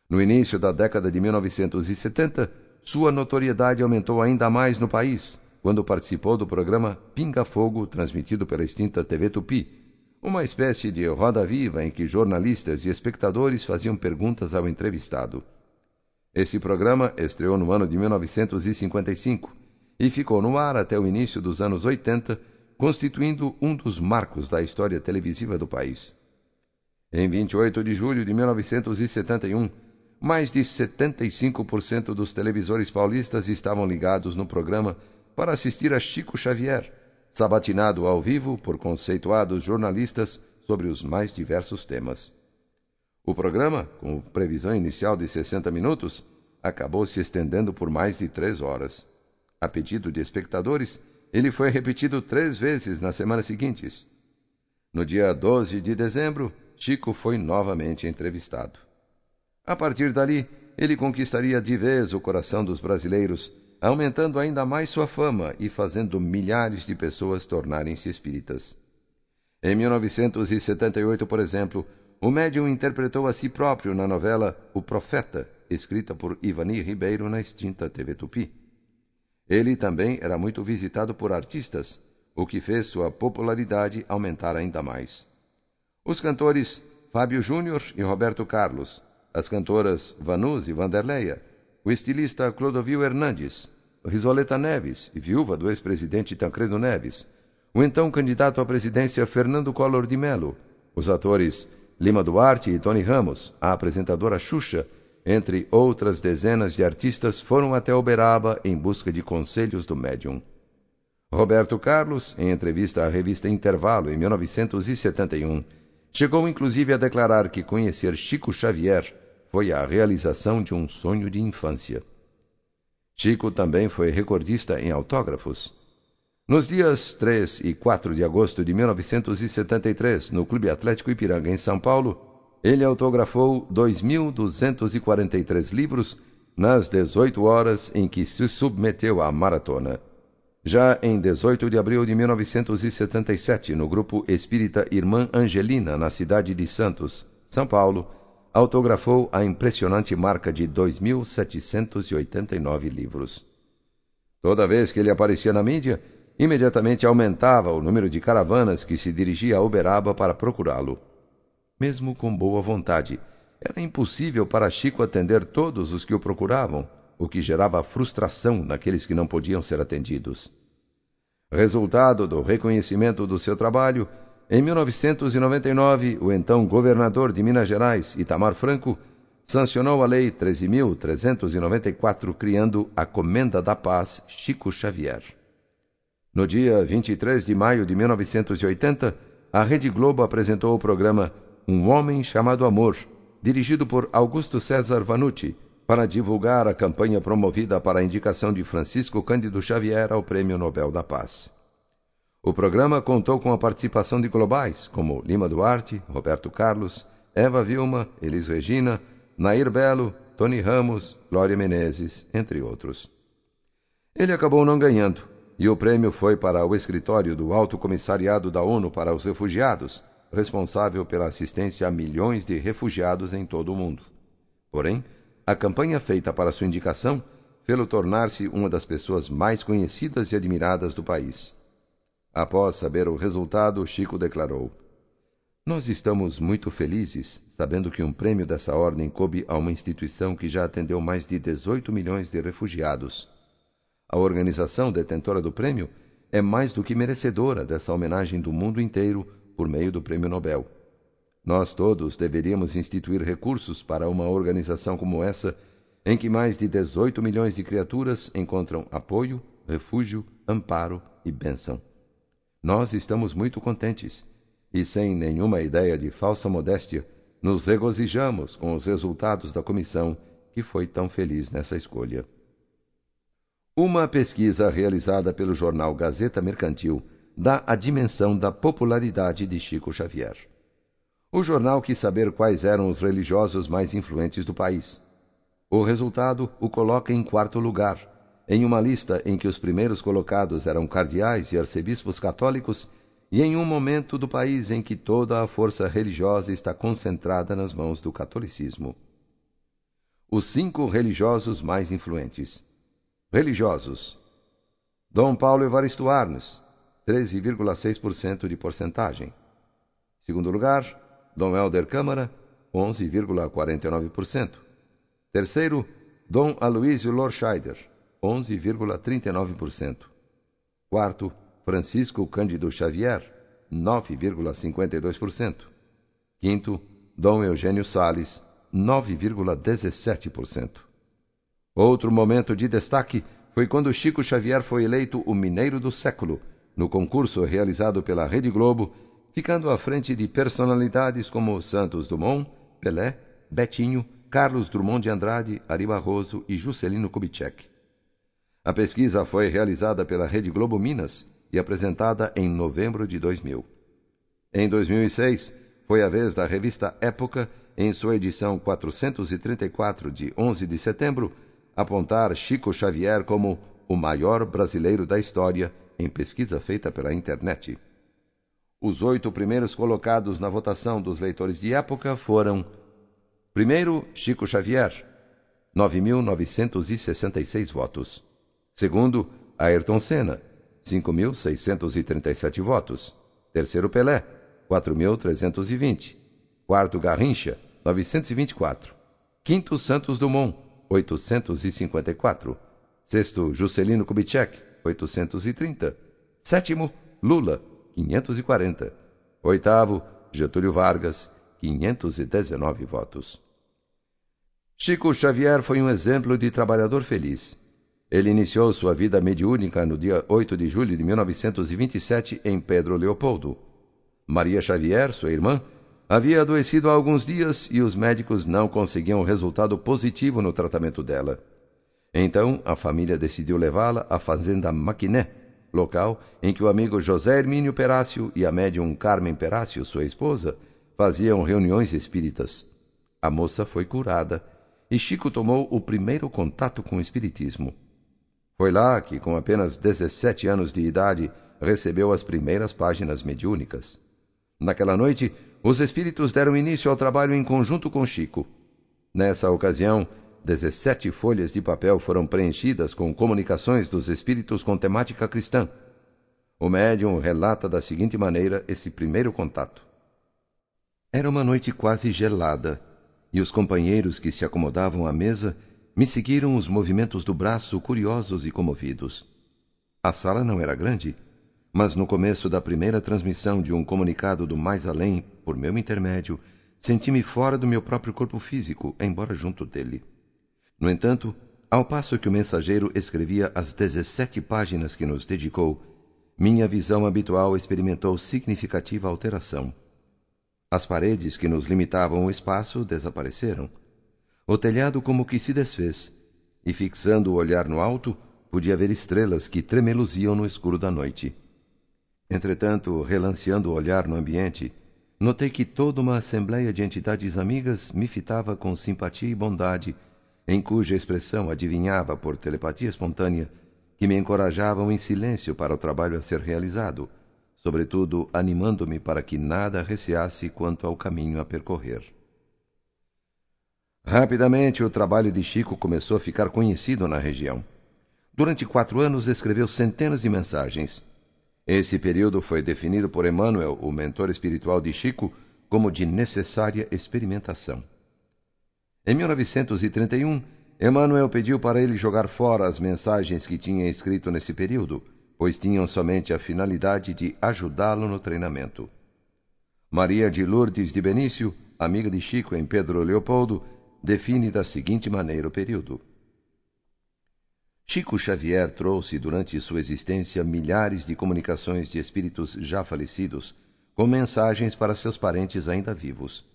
No início da década de 1970, sua notoriedade aumentou ainda mais no país quando participou do programa Pinga Fogo, transmitido pela extinta TV Tupi, uma espécie de roda viva em que jornalistas e espectadores faziam perguntas ao entrevistado. Esse programa estreou no ano de 1955 e ficou no ar até o início dos anos 80, constituindo um dos marcos da história televisiva do país. Em 28 de julho de 1971, mais de 75% dos televisores paulistas estavam ligados no programa para assistir a Chico Xavier, sabatinado ao vivo por conceituados jornalistas sobre os mais diversos temas. O programa, com previsão inicial de 60 minutos, acabou se estendendo por mais de três horas. A pedido de espectadores, ele foi repetido três vezes nas semanas seguintes. No dia 12 de dezembro, Chico foi novamente entrevistado. A partir dali, ele conquistaria de vez o coração dos brasileiros, aumentando ainda mais sua fama e fazendo milhares de pessoas tornarem-se espíritas. Em 1978, por exemplo, o médium interpretou a si próprio na novela O Profeta, escrita por Ivani Ribeiro na extinta TV Tupi. Ele também era muito visitado por artistas, o que fez sua popularidade aumentar ainda mais. Os cantores Fábio Júnior e Roberto Carlos, as cantoras Vanus e Vanderleia, o estilista Clodovil Hernandes, Risoleta Neves, viúva do ex-presidente Tancredo Neves, o então candidato à presidência Fernando Collor de Mello, os atores Lima Duarte e Tony Ramos, a apresentadora Xuxa, entre outras dezenas de artistas, foram até Uberaba em busca de conselhos do médium. Roberto Carlos, em entrevista à revista Intervalo em 1971, chegou inclusive a declarar que conhecer Chico Xavier foi a realização de um sonho de infância. Chico também foi recordista em autógrafos. Nos dias 3 e 4 de agosto de 1973, no Clube Atlético Ipiranga, em São Paulo, ele autografou 2.243 livros nas 18 horas em que se submeteu à maratona. Já em 18 de abril de 1977, no grupo espírita Irmã Angelina, na cidade de Santos, São Paulo, autografou a impressionante marca de 2.789 livros. Toda vez que ele aparecia na mídia, imediatamente aumentava o número de caravanas que se dirigia a Uberaba para procurá-lo. Mesmo com boa vontade, era impossível para Chico atender todos os que o procuravam, o que gerava frustração naqueles que não podiam ser atendidos. Resultado do reconhecimento do seu trabalho, em 1999, o então governador de Minas Gerais, Itamar Franco, sancionou a Lei 13.394, criando a Comenda da Paz Chico Xavier. No dia 23 de maio de 1980, a Rede Globo apresentou o programa Um Homem Chamado Amor, dirigido por Augusto César Vanucci, para divulgar a campanha promovida para a indicação de Francisco Cândido Xavier ao Prêmio Nobel da Paz. O programa contou com a participação de globais como Lima Duarte, Roberto Carlos, Eva Vilma, Elis Regina, Nair Belo, Tony Ramos, Glória Menezes, entre outros. Ele acabou não ganhando, e o prêmio foi para o escritório do Alto Comissariado da ONU para os Refugiados, responsável pela assistência a milhões de refugiados em todo o mundo. Porém, a campanha feita para sua indicação fê-lo tornar-se uma das pessoas mais conhecidas e admiradas do país. Após saber o resultado, Chico declarou: Nós estamos muito felizes sabendo que um prêmio dessa ordem coube a uma instituição que já atendeu mais de 18 milhões de refugiados. A organização detentora do prêmio é mais do que merecedora dessa homenagem do mundo inteiro por meio do Prêmio Nobel. Nós todos deveríamos instituir recursos para uma organização como essa, em que mais de 18 milhões de criaturas encontram apoio, refúgio, amparo e bênção. Nós estamos muito contentes e, sem nenhuma ideia de falsa modéstia, nos regozijamos com os resultados da comissão que foi tão feliz nessa escolha. Uma pesquisa realizada pelo jornal Gazeta Mercantil dá a dimensão da popularidade de Chico Xavier. O jornal quis saber quais eram os religiosos mais influentes do país. O resultado o coloca em quarto lugar, em uma lista em que os primeiros colocados eram cardeais e arcebispos católicos, e em um momento do país em que toda a força religiosa está concentrada nas mãos do catolicismo. Os cinco religiosos mais influentes. Religiosos. Dom Paulo Evaristo Arnes, 13,6% de porcentagem. Segundo lugar, Dom Helder Câmara, 11,49%. Terceiro, Dom Aloísio Lorscheider, 11,39%. Quarto, Francisco Cândido Xavier, 9,52%. Quinto, Dom Eugênio Sales, 9,17%. Outro momento de destaque foi quando Chico Xavier foi eleito o Mineiro do Século, no concurso realizado pela Rede Globo, ficando à frente de personalidades como Santos Dumont, Pelé, Betinho, Carlos Drummond de Andrade, Ari Barroso e Juscelino Kubitschek. A pesquisa foi realizada pela Rede Globo Minas e apresentada em novembro de 2000. Em 2006, foi a vez da revista Época, em sua edição 434 de 11 de setembro, apontar Chico Xavier como o maior brasileiro da história em pesquisa feita pela internet. Os oito primeiros colocados na votação dos leitores de época foram: primeiro, Chico Xavier, 9.966 votos. Segundo, Ayrton Senna, 5.637 votos. Terceiro, Pelé, 4.320. Quarto Garrincha, 924. Quinto Santos Dumont, 854. Sexto Juscelino Kubitschek, 830. Sétimo Lula, 540. Oitavo Getúlio Vargas, 519 votos. Chico Xavier foi um exemplo de trabalhador feliz. Ele iniciou sua vida mediúnica no dia 8 de julho de 1927 em Pedro Leopoldo. Maria Xavier, sua irmã, havia adoecido há alguns dias e os médicos não conseguiam resultado positivo no tratamento dela. Então, a família decidiu levá-la à fazenda Maquiné, local em que o amigo José Hermínio Perácio e a médium Carmen Perácio, sua esposa, faziam reuniões espíritas. A moça foi curada e Chico tomou o primeiro contato com o espiritismo. Foi lá que, com apenas 17 anos de idade, recebeu as primeiras páginas mediúnicas. Naquela noite, os espíritos deram início ao trabalho em conjunto com Chico. Nessa ocasião, 17 folhas de papel foram preenchidas com comunicações dos espíritos com temática cristã. O médium relata da seguinte maneira esse primeiro contato. Era uma noite quase gelada, e os companheiros que se acomodavam à mesa me seguiram os movimentos do braço curiosos e comovidos. A sala não era grande, mas no começo da primeira transmissão de um comunicado do mais além, por meu intermédio, senti-me fora do meu próprio corpo físico, embora junto dele. No entanto, ao passo que o mensageiro escrevia as dezessete páginas que nos dedicou, minha visão habitual experimentou significativa alteração. As paredes que nos limitavam o espaço desapareceram o telhado como que se desfez, e fixando o olhar no alto, podia ver estrelas que tremeluziam no escuro da noite. Entretanto, relanceando o olhar no ambiente, notei que toda uma assembleia de entidades amigas me fitava com simpatia e bondade, em cuja expressão adivinhava por telepatia espontânea que me encorajavam em silêncio para o trabalho a ser realizado, sobretudo animando-me para que nada receasse quanto ao caminho a percorrer. Rapidamente, o trabalho de Chico começou a ficar conhecido na região. Durante quatro anos, escreveu centenas de mensagens. Esse período foi definido por Emmanuel, o mentor espiritual de Chico, como de necessária experimentação. Em 1931, Emmanuel pediu para ele jogar fora as mensagens que tinha escrito nesse período, pois tinham somente a finalidade de ajudá-lo no treinamento. Maria de Lourdes de Benício, amiga de Chico em Pedro Leopoldo, define da seguinte maneira o período. Chico Xavier trouxe durante sua existência milhares de comunicações de espíritos já falecidos, com mensagens para seus parentes ainda vivos.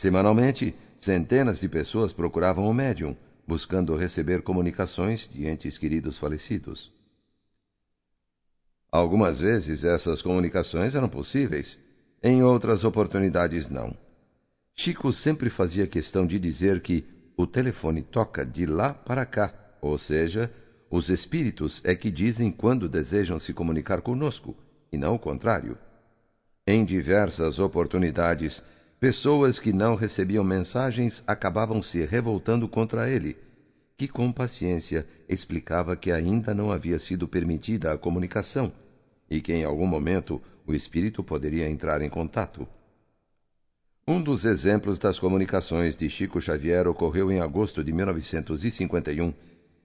Semanalmente, centenas de pessoas procuravam o médium, buscando receber comunicações de entes queridos falecidos. Algumas vezes essas comunicações eram possíveis, em outras oportunidades não. Chico sempre fazia questão de dizer que o telefone toca de lá para cá, ou seja, os espíritos é que dizem quando desejam se comunicar conosco, e não o contrário. Em diversas oportunidades, pessoas que não recebiam mensagens acabavam se revoltando contra ele, que com paciência explicava que ainda não havia sido permitida a comunicação e que em algum momento o espírito poderia entrar em contato. Um dos exemplos das comunicações de Chico Xavier ocorreu em agosto de 1951,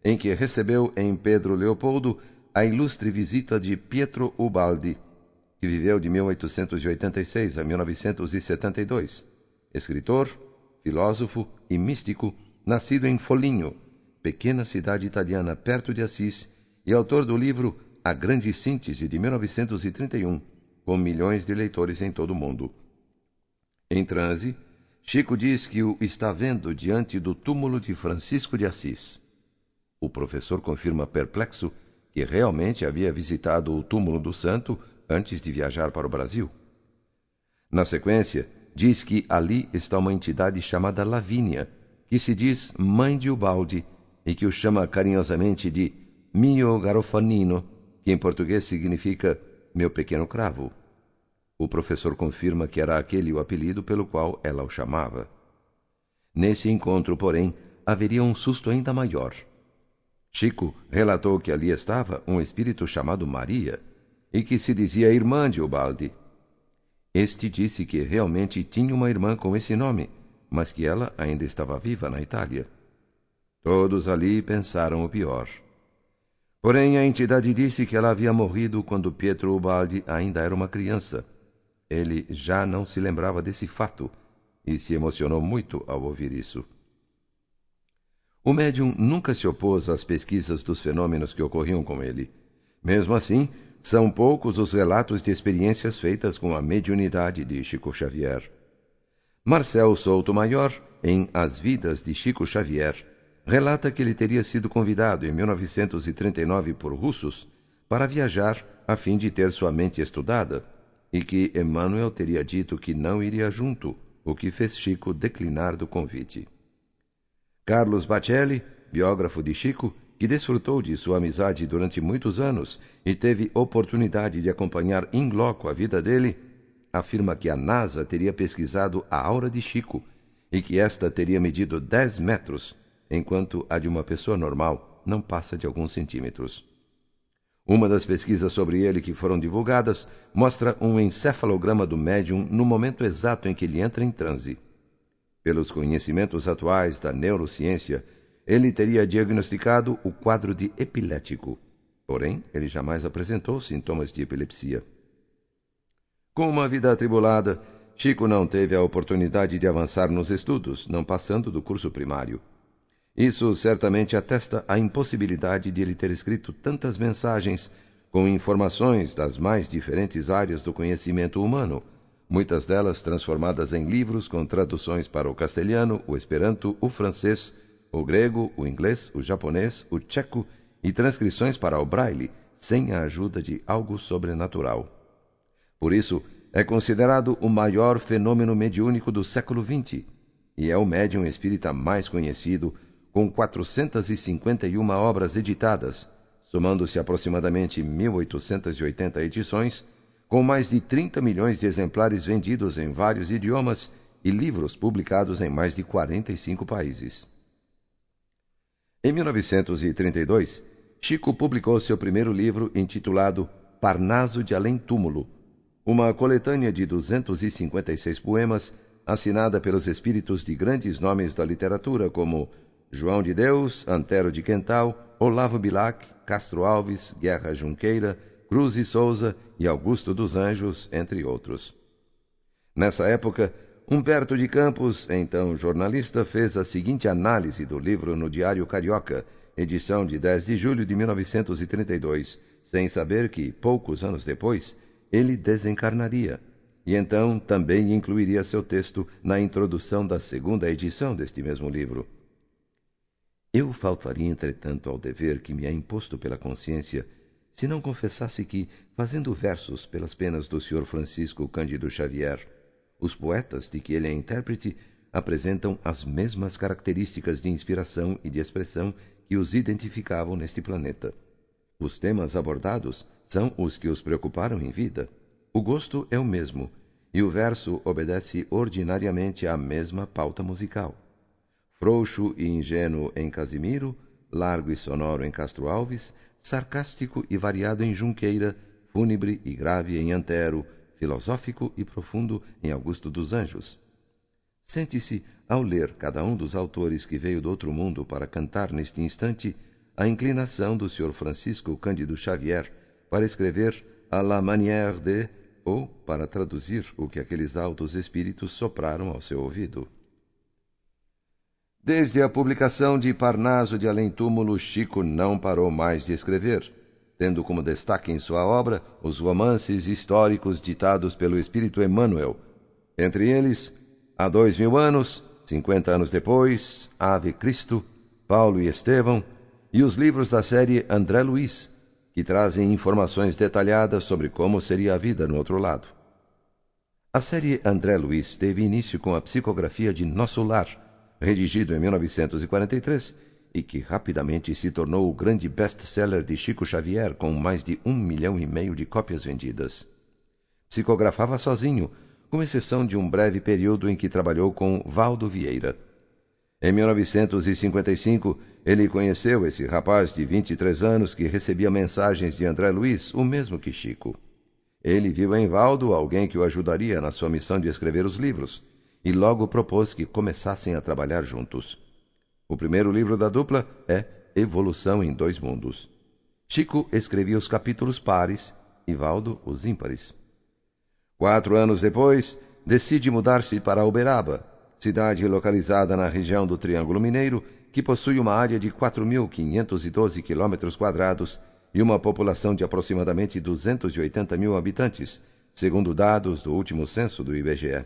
em que recebeu em Pedro Leopoldo a ilustre visita de Pietro Ubaldi, que viveu de 1886 a 1972, escritor, filósofo e místico, nascido em Foligno, pequena cidade italiana perto de Assis, e autor do livro A Grande Síntese de 1931, com milhões de leitores em todo o mundo. Em transe, Chico diz que o está vendo diante do túmulo de Francisco de Assis. O professor confirma perplexo que realmente havia visitado o túmulo do santo antes de viajar para o Brasil. Na sequência, diz que ali está uma entidade chamada Lavínia, que se diz mãe de Ubaldi e que o chama carinhosamente de Mio Garofanino, que em português significa meu pequeno cravo. O professor confirma que era aquele o apelido pelo qual ela o chamava. Nesse encontro, porém, haveria um susto ainda maior. Chico relatou que ali estava um espírito chamado Maria e que se dizia irmã de Ubaldi. Este disse que realmente tinha uma irmã com esse nome, mas que ela ainda estava viva na Itália. Todos ali pensaram o pior. Porém, a entidade disse que ela havia morrido quando Pietro Ubaldi ainda era uma criança. Ele já não se lembrava desse fato e se emocionou muito ao ouvir isso. O médium nunca se opôs às pesquisas dos fenômenos que ocorriam com ele. Mesmo assim, são poucos os relatos de experiências feitas com a mediunidade de Chico Xavier. Marcel Souto Maior, em As Vidas de Chico Xavier, relata que ele teria sido convidado em 1939 por russos para viajar a fim de ter sua mente estudada e que Emmanuel teria dito que não iria junto, o que fez Chico declinar do convite. Carlos Bacelli, biógrafo de Chico, que desfrutou de sua amizade durante muitos anos e teve oportunidade de acompanhar in loco a vida dele, afirma que a NASA teria pesquisado a aura de Chico e que esta teria medido 10 metros, enquanto a de uma pessoa normal não passa de alguns centímetros. Uma das pesquisas sobre ele que foram divulgadas mostra um encefalograma do médium no momento exato em que ele entra em transe. Pelos conhecimentos atuais da neurociência, ele teria diagnosticado o quadro de epilético. Porém, ele jamais apresentou sintomas de epilepsia. Com uma vida atribulada, Chico não teve a oportunidade de avançar nos estudos, não passando do curso primário. Isso certamente atesta a impossibilidade de ele ter escrito tantas mensagens com informações das mais diferentes áreas do conhecimento humano, muitas delas transformadas em livros com traduções para o castelhano, o esperanto, o francês, o grego, o inglês, o japonês, o tcheco e transcrições para o braille, sem a ajuda de algo sobrenatural. Por isso, é considerado o maior fenômeno mediúnico do século XX e é o médium espírita mais conhecido, com 451 obras editadas, somando-se aproximadamente 1.880 edições, com mais de 30 milhões de exemplares vendidos em vários idiomas e livros publicados em mais de 45 países. Em 1932, Chico publicou seu primeiro livro intitulado Parnaso de Além Túmulo, uma coletânea de 256 poemas assinada pelos espíritos de grandes nomes da literatura como João de Deus, Antero de Quental, Olavo Bilac, Castro Alves, Guerra Junqueira, Cruz e Souza e Augusto dos Anjos, entre outros. Nessa época, Humberto de Campos, então jornalista, fez a seguinte análise do livro no Diário Carioca, edição de 10 de julho de 1932, sem saber que, poucos anos depois, ele desencarnaria. E então também incluiria seu texto na introdução da segunda edição deste mesmo livro. Eu faltaria, entretanto, ao dever que me é imposto pela consciência, se não confessasse que, fazendo versos pelas penas do Sr. Francisco Cândido Xavier, os poetas de que ele é intérprete apresentam as mesmas características de inspiração e de expressão que os identificavam neste planeta. Os temas abordados são os que os preocuparam em vida. O gosto é o mesmo, e o verso obedece ordinariamente à mesma pauta musical. Frouxo e ingênuo em Casimiro, largo e sonoro em Castro Alves, sarcástico e variado em Junqueira, fúnebre e grave em Antero, filosófico e profundo em Augusto dos Anjos. Sente-se, ao ler cada um dos autores que veio do outro mundo para cantar neste instante, a inclinação do Sr. Francisco Cândido Xavier para escrever à la manière de, ou para traduzir o que aqueles altos espíritos sopraram ao seu ouvido. Desde a publicação de Parnaso de Além Túmulo, Chico não parou mais de escrever tendo como destaque em sua obra os romances históricos ditados pelo espírito Emmanuel, entre eles Há Dois Mil Anos, Cinquenta Anos Depois, Ave Cristo, Paulo e Estevão, e os livros da série André Luiz, que trazem informações detalhadas sobre como seria a vida no outro lado. A série André Luiz teve início com a psicografia de Nosso Lar, redigido em 1943 e que rapidamente se tornou o grande best-seller de Chico Xavier com mais de um milhão e meio de cópias vendidas. Psicografava sozinho, com exceção de um breve período em que trabalhou com Valdo Vieira. Em 1955, ele conheceu esse rapaz de 23 anos que recebia mensagens de André Luiz, o mesmo que Chico. Ele viu em Valdo alguém que o ajudaria na sua missão de escrever os livros, e logo propôs que começassem a trabalhar juntos. O primeiro livro da dupla é Evolução em Dois Mundos. Chico escrevia os capítulos pares e Valdo os ímpares. Quatro anos depois, decide mudar-se para Uberaba, cidade localizada na região do Triângulo Mineiro, que possui uma área de 4.512 quilômetros quadrados e uma população de aproximadamente 280 mil habitantes, segundo dados do último censo do IBGE.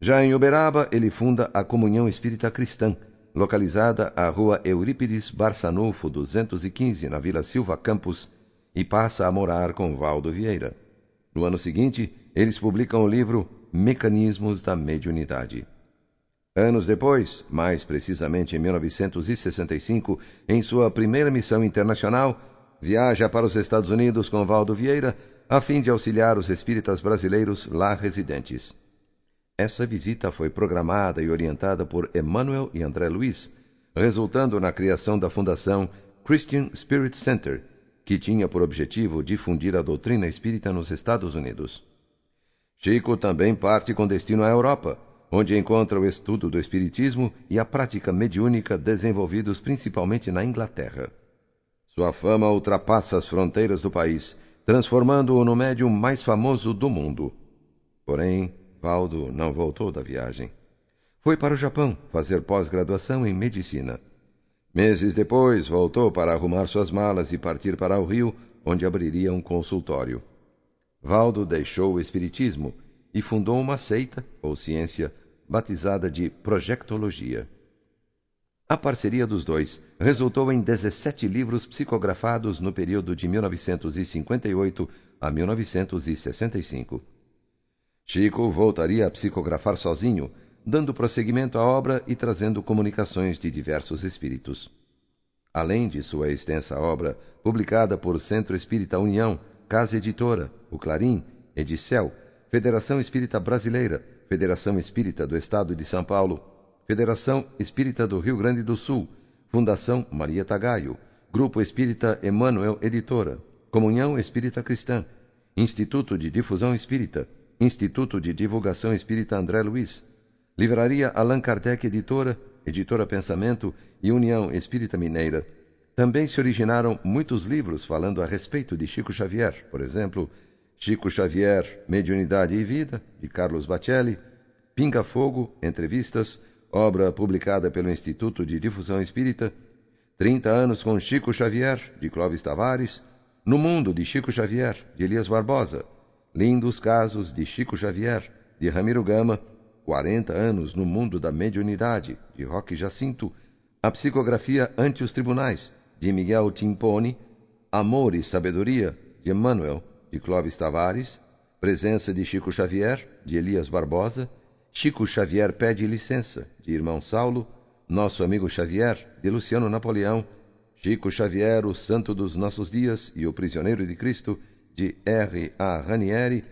Já em Uberaba, ele funda a Comunhão Espírita Cristã, localizada à rua Eurípides Barçanufo 215, na Vila Silva Campos, e passa a morar com Valdo Vieira. No ano seguinte, eles publicam o livro Mecanismos da Mediunidade. Anos depois, mais precisamente em 1965, em sua primeira missão internacional, viaja para os Estados Unidos com Valdo Vieira a fim de auxiliar os espíritas brasileiros lá residentes. Essa visita foi programada e orientada por Emmanuel e André Luiz, resultando na criação da Fundação Christian Spirit Center, que tinha por objetivo difundir a doutrina espírita nos Estados Unidos. Chico também parte com destino à Europa, onde encontra o estudo do Espiritismo e a prática mediúnica desenvolvidos principalmente na Inglaterra. Sua fama ultrapassa as fronteiras do país, transformando-o no médium mais famoso do mundo. Porém, Valdo não voltou da viagem. Foi para o Japão fazer pós-graduação em medicina. Meses depois, voltou para arrumar suas malas e partir para o Rio, onde abriria um consultório. Valdo deixou o espiritismo e fundou uma seita, ou ciência, batizada de projectologia. A parceria dos dois resultou em 17 livros psicografados no período de 1958 a 1965. Chico voltaria a psicografar sozinho, dando prosseguimento à obra e trazendo comunicações de diversos espíritos. Além de sua extensa obra, publicada por Centro Espírita União, Casa Editora, o Clarim, Edicel, Federação Espírita Brasileira, Federação Espírita do Estado de São Paulo, Federação Espírita do Rio Grande do Sul, Fundação Maria Tagaio, Grupo Espírita Emmanuel Editora, Comunhão Espírita Cristã, Instituto de Difusão Espírita, Instituto de Divulgação Espírita André Luiz, Livraria Allan Kardec Editora, Editora Pensamento e União Espírita Mineira, também se originaram muitos livros falando a respeito de Chico Xavier, por exemplo, Chico Xavier, Mediunidade e Vida, de Carlos Bacelli, Pinga Fogo, Entrevistas, obra publicada pelo Instituto de Difusão Espírita, 30 anos com Chico Xavier, de Clóvis Tavares, No Mundo, de Chico Xavier, de Elias Barbosa, Lindos Casos, de Chico Xavier, de Ramiro Gama, 40 anos no Mundo da Mediunidade, de Roque Jacinto, A Psicografia ante os Tribunais, de Miguel Timpone, Amor e Sabedoria, de Emmanuel, de Clóvis Tavares, Presença de Chico Xavier, de Elias Barbosa, Chico Xavier pede licença, de Irmão Saulo, Nosso Amigo Xavier, de Luciano Napoleão, Chico Xavier, o Santo dos Nossos Dias e o Prisioneiro de Cristo, de R. A. Ranieri,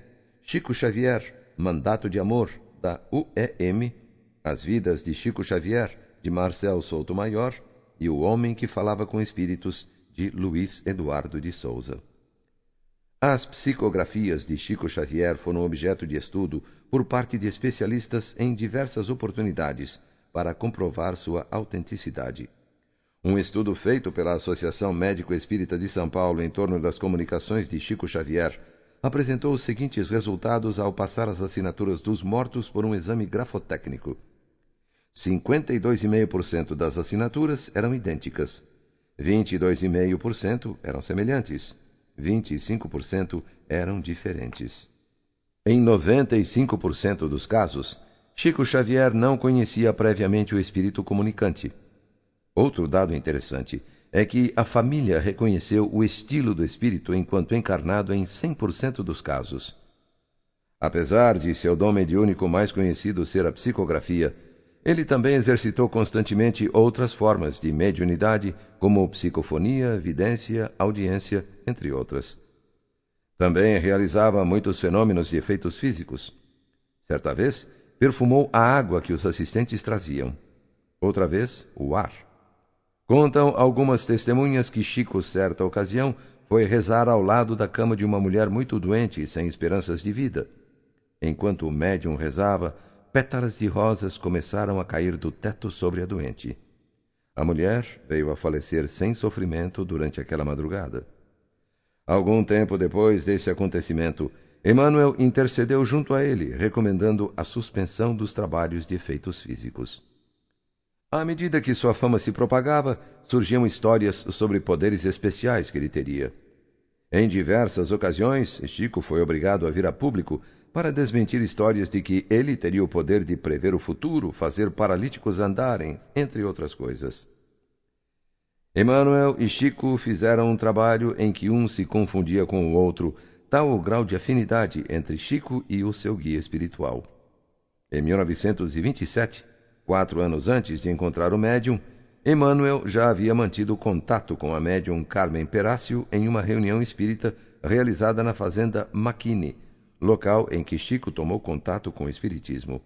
Chico Xavier, Mandato de Amor, da UEM, As Vidas de Chico Xavier, de Marcel Souto Maior, e O Homem que Falava com Espíritos, de Luiz Eduardo de Souza. As psicografias de Chico Xavier foram objeto de estudo por parte de especialistas em diversas oportunidades para comprovar sua autenticidade. Um estudo feito pela Associação Médico Espírita de São Paulo em torno das comunicações de Chico Xavier apresentou os seguintes resultados ao passar as assinaturas dos mortos por um exame grafotécnico. 52,5% das assinaturas eram idênticas, 22,5% eram semelhantes, 25% eram diferentes. Em 95% dos casos, Chico Xavier não conhecia previamente o espírito comunicante. Outro dado interessante é que a família reconheceu o estilo do espírito enquanto encarnado em 100% dos casos. Apesar de seu dom mediúnico mais conhecido ser a psicografia, ele também exercitou constantemente outras formas de mediunidade, como psicofonia, vidência, audiência, entre outras. Também realizava muitos fenômenos de efeitos físicos. Certa vez, perfumou a água que os assistentes traziam. Outra vez, o ar. Contam algumas testemunhas que Chico, certa ocasião, foi rezar ao lado da cama de uma mulher muito doente e sem esperanças de vida. Enquanto o médium rezava, pétalas de rosas começaram a cair do teto sobre a doente. A mulher veio a falecer sem sofrimento durante aquela madrugada. Algum tempo depois desse acontecimento, Emmanuel intercedeu junto a ele, recomendando a suspensão dos trabalhos de efeitos físicos. À medida que sua fama se propagava, surgiam histórias sobre poderes especiais que ele teria. Em diversas ocasiões, Chico foi obrigado a vir a público para desmentir histórias de que ele teria o poder de prever o futuro, fazer paralíticos andarem, entre outras coisas. Emmanuel e Chico fizeram um trabalho em que um se confundia com o outro, tal o grau de afinidade entre Chico e o seu guia espiritual. Em 1927, Quatro anos antes de encontrar o médium, Emmanuel já havia mantido contato com a médium Carmen Perácio em uma reunião espírita realizada na fazenda Maquine, local em que Chico tomou contato com o espiritismo.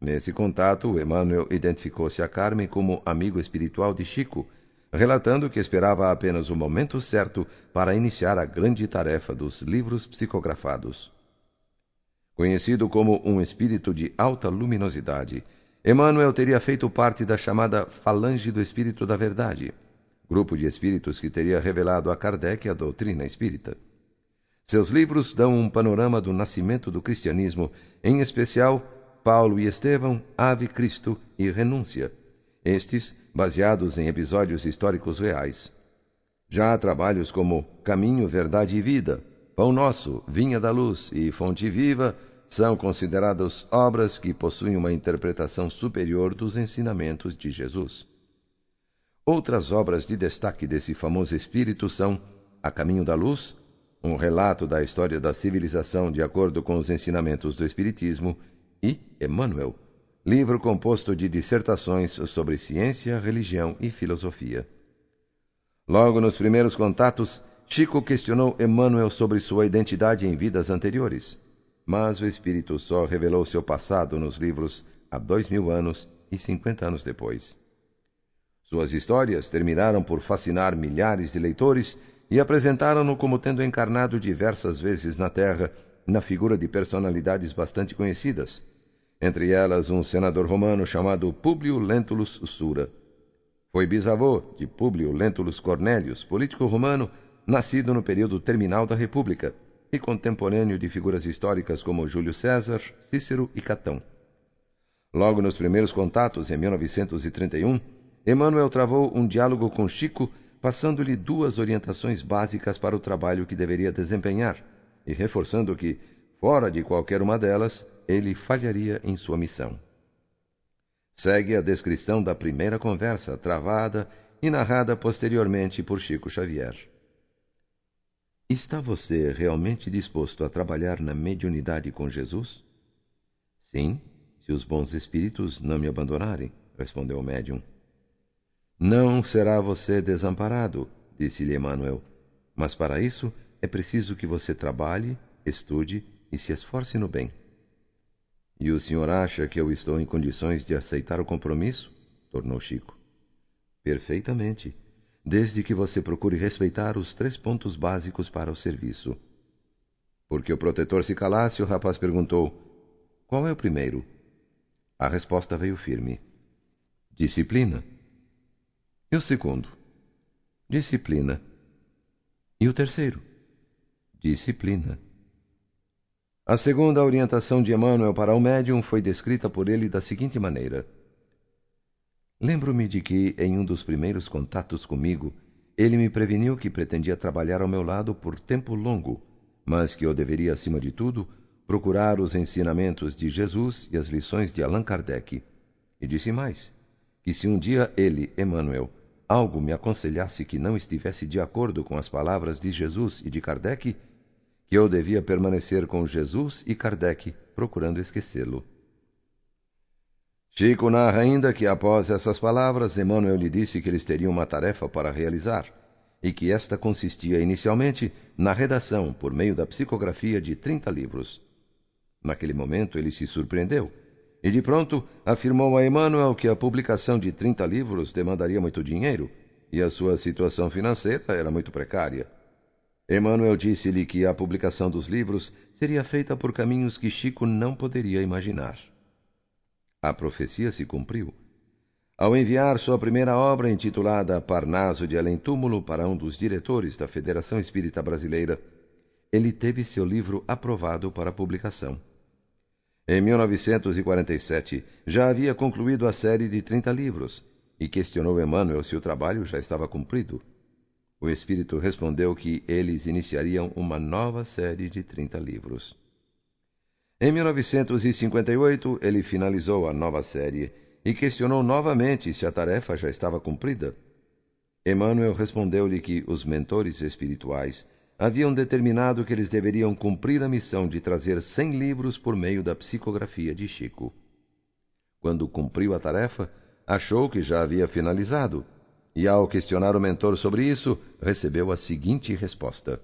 Nesse contato, Emmanuel identificou-se a Carmen como amigo espiritual de Chico, relatando que esperava apenas o momento certo para iniciar a grande tarefa dos livros psicografados. Conhecido como um espírito de alta luminosidade, Emmanuel teria feito parte da chamada Falange do Espírito da Verdade, grupo de espíritos que teria revelado a Kardec a doutrina espírita. Seus livros dão um panorama do nascimento do cristianismo, em especial Paulo e Estevão, Ave Cristo e Renúncia, estes baseados em episódios históricos reais. Já há trabalhos como Caminho, Verdade e Vida, Pão Nosso, Vinha da Luz e Fonte Viva são consideradas obras que possuem uma interpretação superior dos ensinamentos de Jesus. Outras obras de destaque desse famoso espírito são A Caminho da Luz, um relato da história da civilização de acordo com os ensinamentos do Espiritismo, e Emmanuel, livro composto de dissertações sobre ciência, religião e filosofia. Logo nos primeiros contatos, Chico questionou Emmanuel sobre sua identidade em vidas anteriores mas o Espírito só revelou seu passado nos livros há dois mil anos e cinquenta anos depois. Suas histórias terminaram por fascinar milhares de leitores e apresentaram-no como tendo encarnado diversas vezes na Terra na figura de personalidades bastante conhecidas, entre elas um senador romano chamado Publio Lentulus Sura. Foi bisavô de Publio Lentulus Cornelius, político romano nascido no período terminal da República, e contemporâneo de figuras históricas como Júlio César, Cícero e Catão. Logo nos primeiros contatos, em 1931, Emmanuel travou um diálogo com Chico, passando-lhe duas orientações básicas para o trabalho que deveria desempenhar e reforçando que, fora de qualquer uma delas, ele falharia em sua missão. Segue a descrição da primeira conversa travada e narrada posteriormente por Chico Xavier. Está você realmente disposto a trabalhar na mediunidade com Jesus? Sim, se os bons espíritos não me abandonarem, respondeu o médium. Não será você desamparado, disse-lhe Emmanuel, mas para isso é preciso que você trabalhe, estude e se esforce no bem. E o senhor acha que eu estou em condições de aceitar o compromisso? tornou Chico. Perfeitamente desde que você procure respeitar os três pontos básicos para o serviço. Porque o protetor se calasse, o rapaz perguntou: Qual é o primeiro? A resposta veio firme: Disciplina. E o segundo? Disciplina. E o terceiro? Disciplina. A segunda orientação de Emmanuel para o médium foi descrita por ele da seguinte maneira: Lembro-me de que, em um dos primeiros contatos comigo, ele me preveniu que pretendia trabalhar ao meu lado por tempo longo, mas que eu deveria, acima de tudo, procurar os ensinamentos de Jesus e as lições de Allan Kardec. E disse mais: que se um dia ele, Emmanuel, algo me aconselhasse que não estivesse de acordo com as palavras de Jesus e de Kardec, que eu devia permanecer com Jesus e Kardec, procurando esquecê-lo. Chico narra ainda que após essas palavras, Emmanuel lhe disse que eles teriam uma tarefa para realizar e que esta consistia inicialmente na redação, por meio da psicografia, de 30 livros. Naquele momento ele se surpreendeu e de pronto afirmou a Emmanuel que a publicação de 30 livros demandaria muito dinheiro e a sua situação financeira era muito precária. Emmanuel disse-lhe que a publicação dos livros seria feita por caminhos que Chico não poderia imaginar. A profecia se cumpriu. Ao enviar sua primeira obra, intitulada Parnaso de Além Túmulo, para um dos diretores da Federação Espírita Brasileira, ele teve seu livro aprovado para publicação. Em 1947, já havia concluído a série de 30 livros e questionou Emmanuel se o trabalho já estava cumprido. O espírito respondeu que eles iniciariam uma nova série de 30 livros. Em 1958, ele finalizou a nova série e questionou novamente se a tarefa já estava cumprida. Emmanuel respondeu-lhe que os mentores espirituais haviam determinado que eles deveriam cumprir a missão de trazer 100 livros por meio da psicografia de Chico. Quando cumpriu a tarefa, achou que já havia finalizado e, ao questionar o mentor sobre isso, recebeu a seguinte resposta: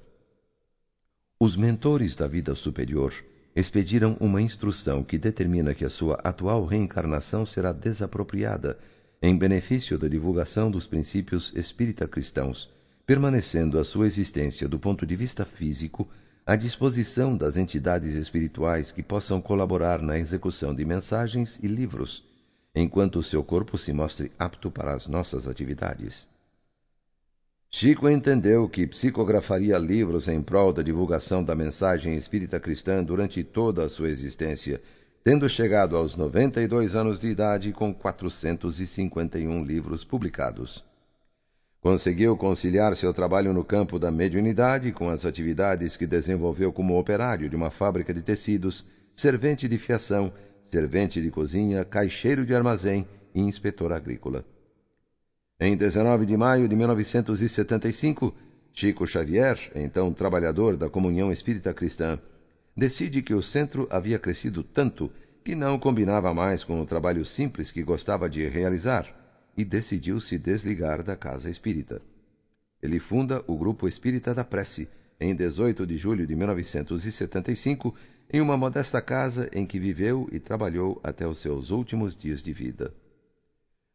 Os mentores da vida superior expediram uma instrução que determina que a sua atual reencarnação será desapropriada em benefício da divulgação dos princípios espírita cristãos, permanecendo a sua existência do ponto de vista físico à disposição das entidades espirituais que possam colaborar na execução de mensagens e livros enquanto o seu corpo se mostre apto para as nossas atividades. Chico entendeu que psicografaria livros em prol da divulgação da mensagem espírita cristã durante toda a sua existência, tendo chegado aos 92 anos de idade com 451 livros publicados. Conseguiu conciliar seu trabalho no campo da mediunidade com as atividades que desenvolveu como operário de uma fábrica de tecidos, servente de fiação servente de cozinha, caixeiro de armazém e inspetor agrícola. Em 19 de maio de 1975, Chico Xavier, então trabalhador da Comunhão Espírita Cristã, decide que o centro havia crescido tanto que não combinava mais com o trabalho simples que gostava de realizar e decidiu se desligar da casa espírita. Ele funda o Grupo Espírita da Prece em 18 de julho de 1975 em uma modesta casa em que viveu e trabalhou até os seus últimos dias de vida.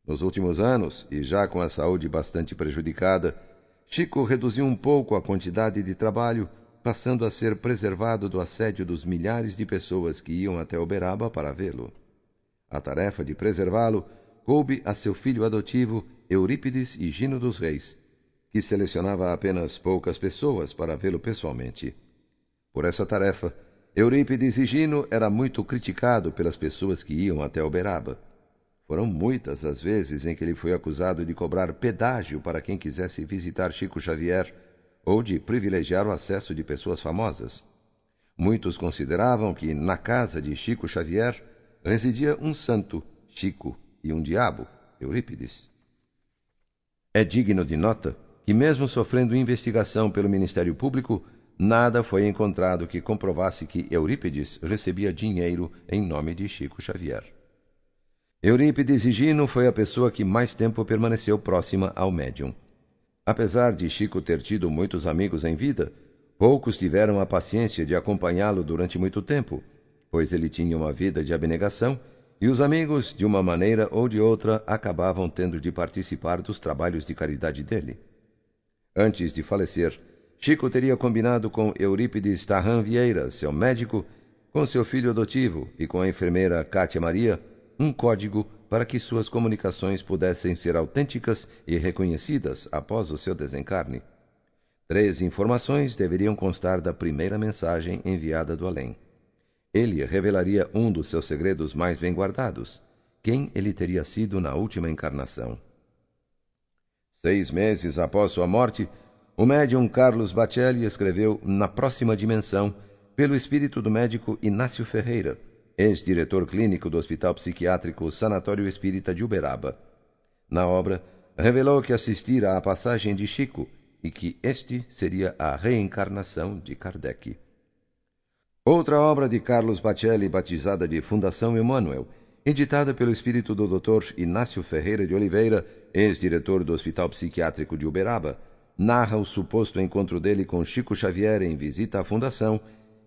Nos últimos anos, e já com a saúde bastante prejudicada, Chico reduziu um pouco a quantidade de trabalho, passando a ser preservado do assédio dos milhares de pessoas que iam até Uberaba para vê-lo. A tarefa de preservá-lo coube a seu filho adotivo Eurípides e Gino dos Reis, que selecionava apenas poucas pessoas para vê-lo pessoalmente. Por essa tarefa, Eurípides e Gino era muito criticado pelas pessoas que iam até Uberaba. Foram muitas as vezes em que ele foi acusado de cobrar pedágio para quem quisesse visitar Chico Xavier ou de privilegiar o acesso de pessoas famosas. Muitos consideravam que na casa de Chico Xavier residia um santo, Chico, e um diabo, Eurípides. É digno de nota que, mesmo sofrendo investigação pelo Ministério Público, nada foi encontrado que comprovasse que Eurípides recebia dinheiro em nome de Chico Xavier. Eurípides Gino foi a pessoa que mais tempo permaneceu próxima ao médium. Apesar de Chico ter tido muitos amigos em vida, poucos tiveram a paciência de acompanhá-lo durante muito tempo, pois ele tinha uma vida de abnegação e os amigos, de uma maneira ou de outra, acabavam tendo de participar dos trabalhos de caridade dele. Antes de falecer, Chico teria combinado com Eurípides Tarran Vieira, seu médico, com seu filho adotivo e com a enfermeira Cátia Maria, um código para que suas comunicações pudessem ser autênticas e reconhecidas após o seu desencarne. Três informações deveriam constar da primeira mensagem enviada do além. Ele revelaria um dos seus segredos mais bem guardados, quem ele teria sido na última encarnação. Seis meses após sua morte, o médium Carlos Bacelli escreveu Na Próxima Dimensão, pelo espírito do médico Inácio Ferreira, ex-diretor clínico do Hospital Psiquiátrico Sanatório Espírita de Uberaba. Na obra, revelou que assistira à passagem de Chico e que este seria a reencarnação de Kardec. Outra obra de Carlos Bacelli, batizada de Fundação Emmanuel, editada pelo espírito do Dr. Inácio Ferreira de Oliveira, ex-diretor do Hospital Psiquiátrico de Uberaba, narra o suposto encontro dele com Chico Xavier em visita à Fundação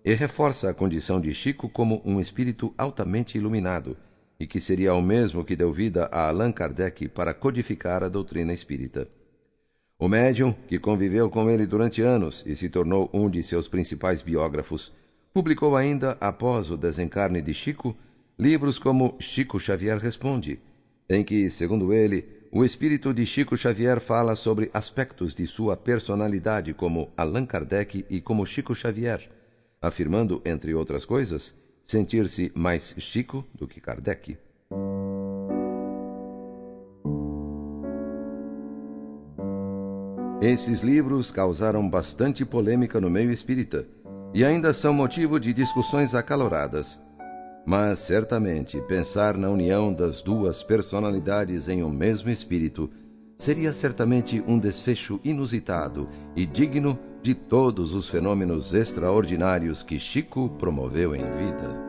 e reforça a condição de Chico como um espírito altamente iluminado e que seria o mesmo que deu vida a Allan Kardec para codificar a doutrina espírita. O médium, que conviveu com ele durante anos e se tornou um de seus principais biógrafos, publicou ainda, após o desencarne de Chico, livros como Chico Xavier Responde, em que, segundo ele, o espírito de Chico Xavier fala sobre aspectos de sua personalidade como Allan Kardec e como Chico Xavier, afirmando, entre outras coisas, sentir-se mais Chico do que Kardec. Esses livros causaram bastante polêmica no meio espírita e ainda são motivo de discussões acaloradas. Mas certamente pensar na união das duas personalidades em um mesmo espírito seria certamente um desfecho inusitado e digno de todos os fenômenos extraordinários que Chico promoveu em vida.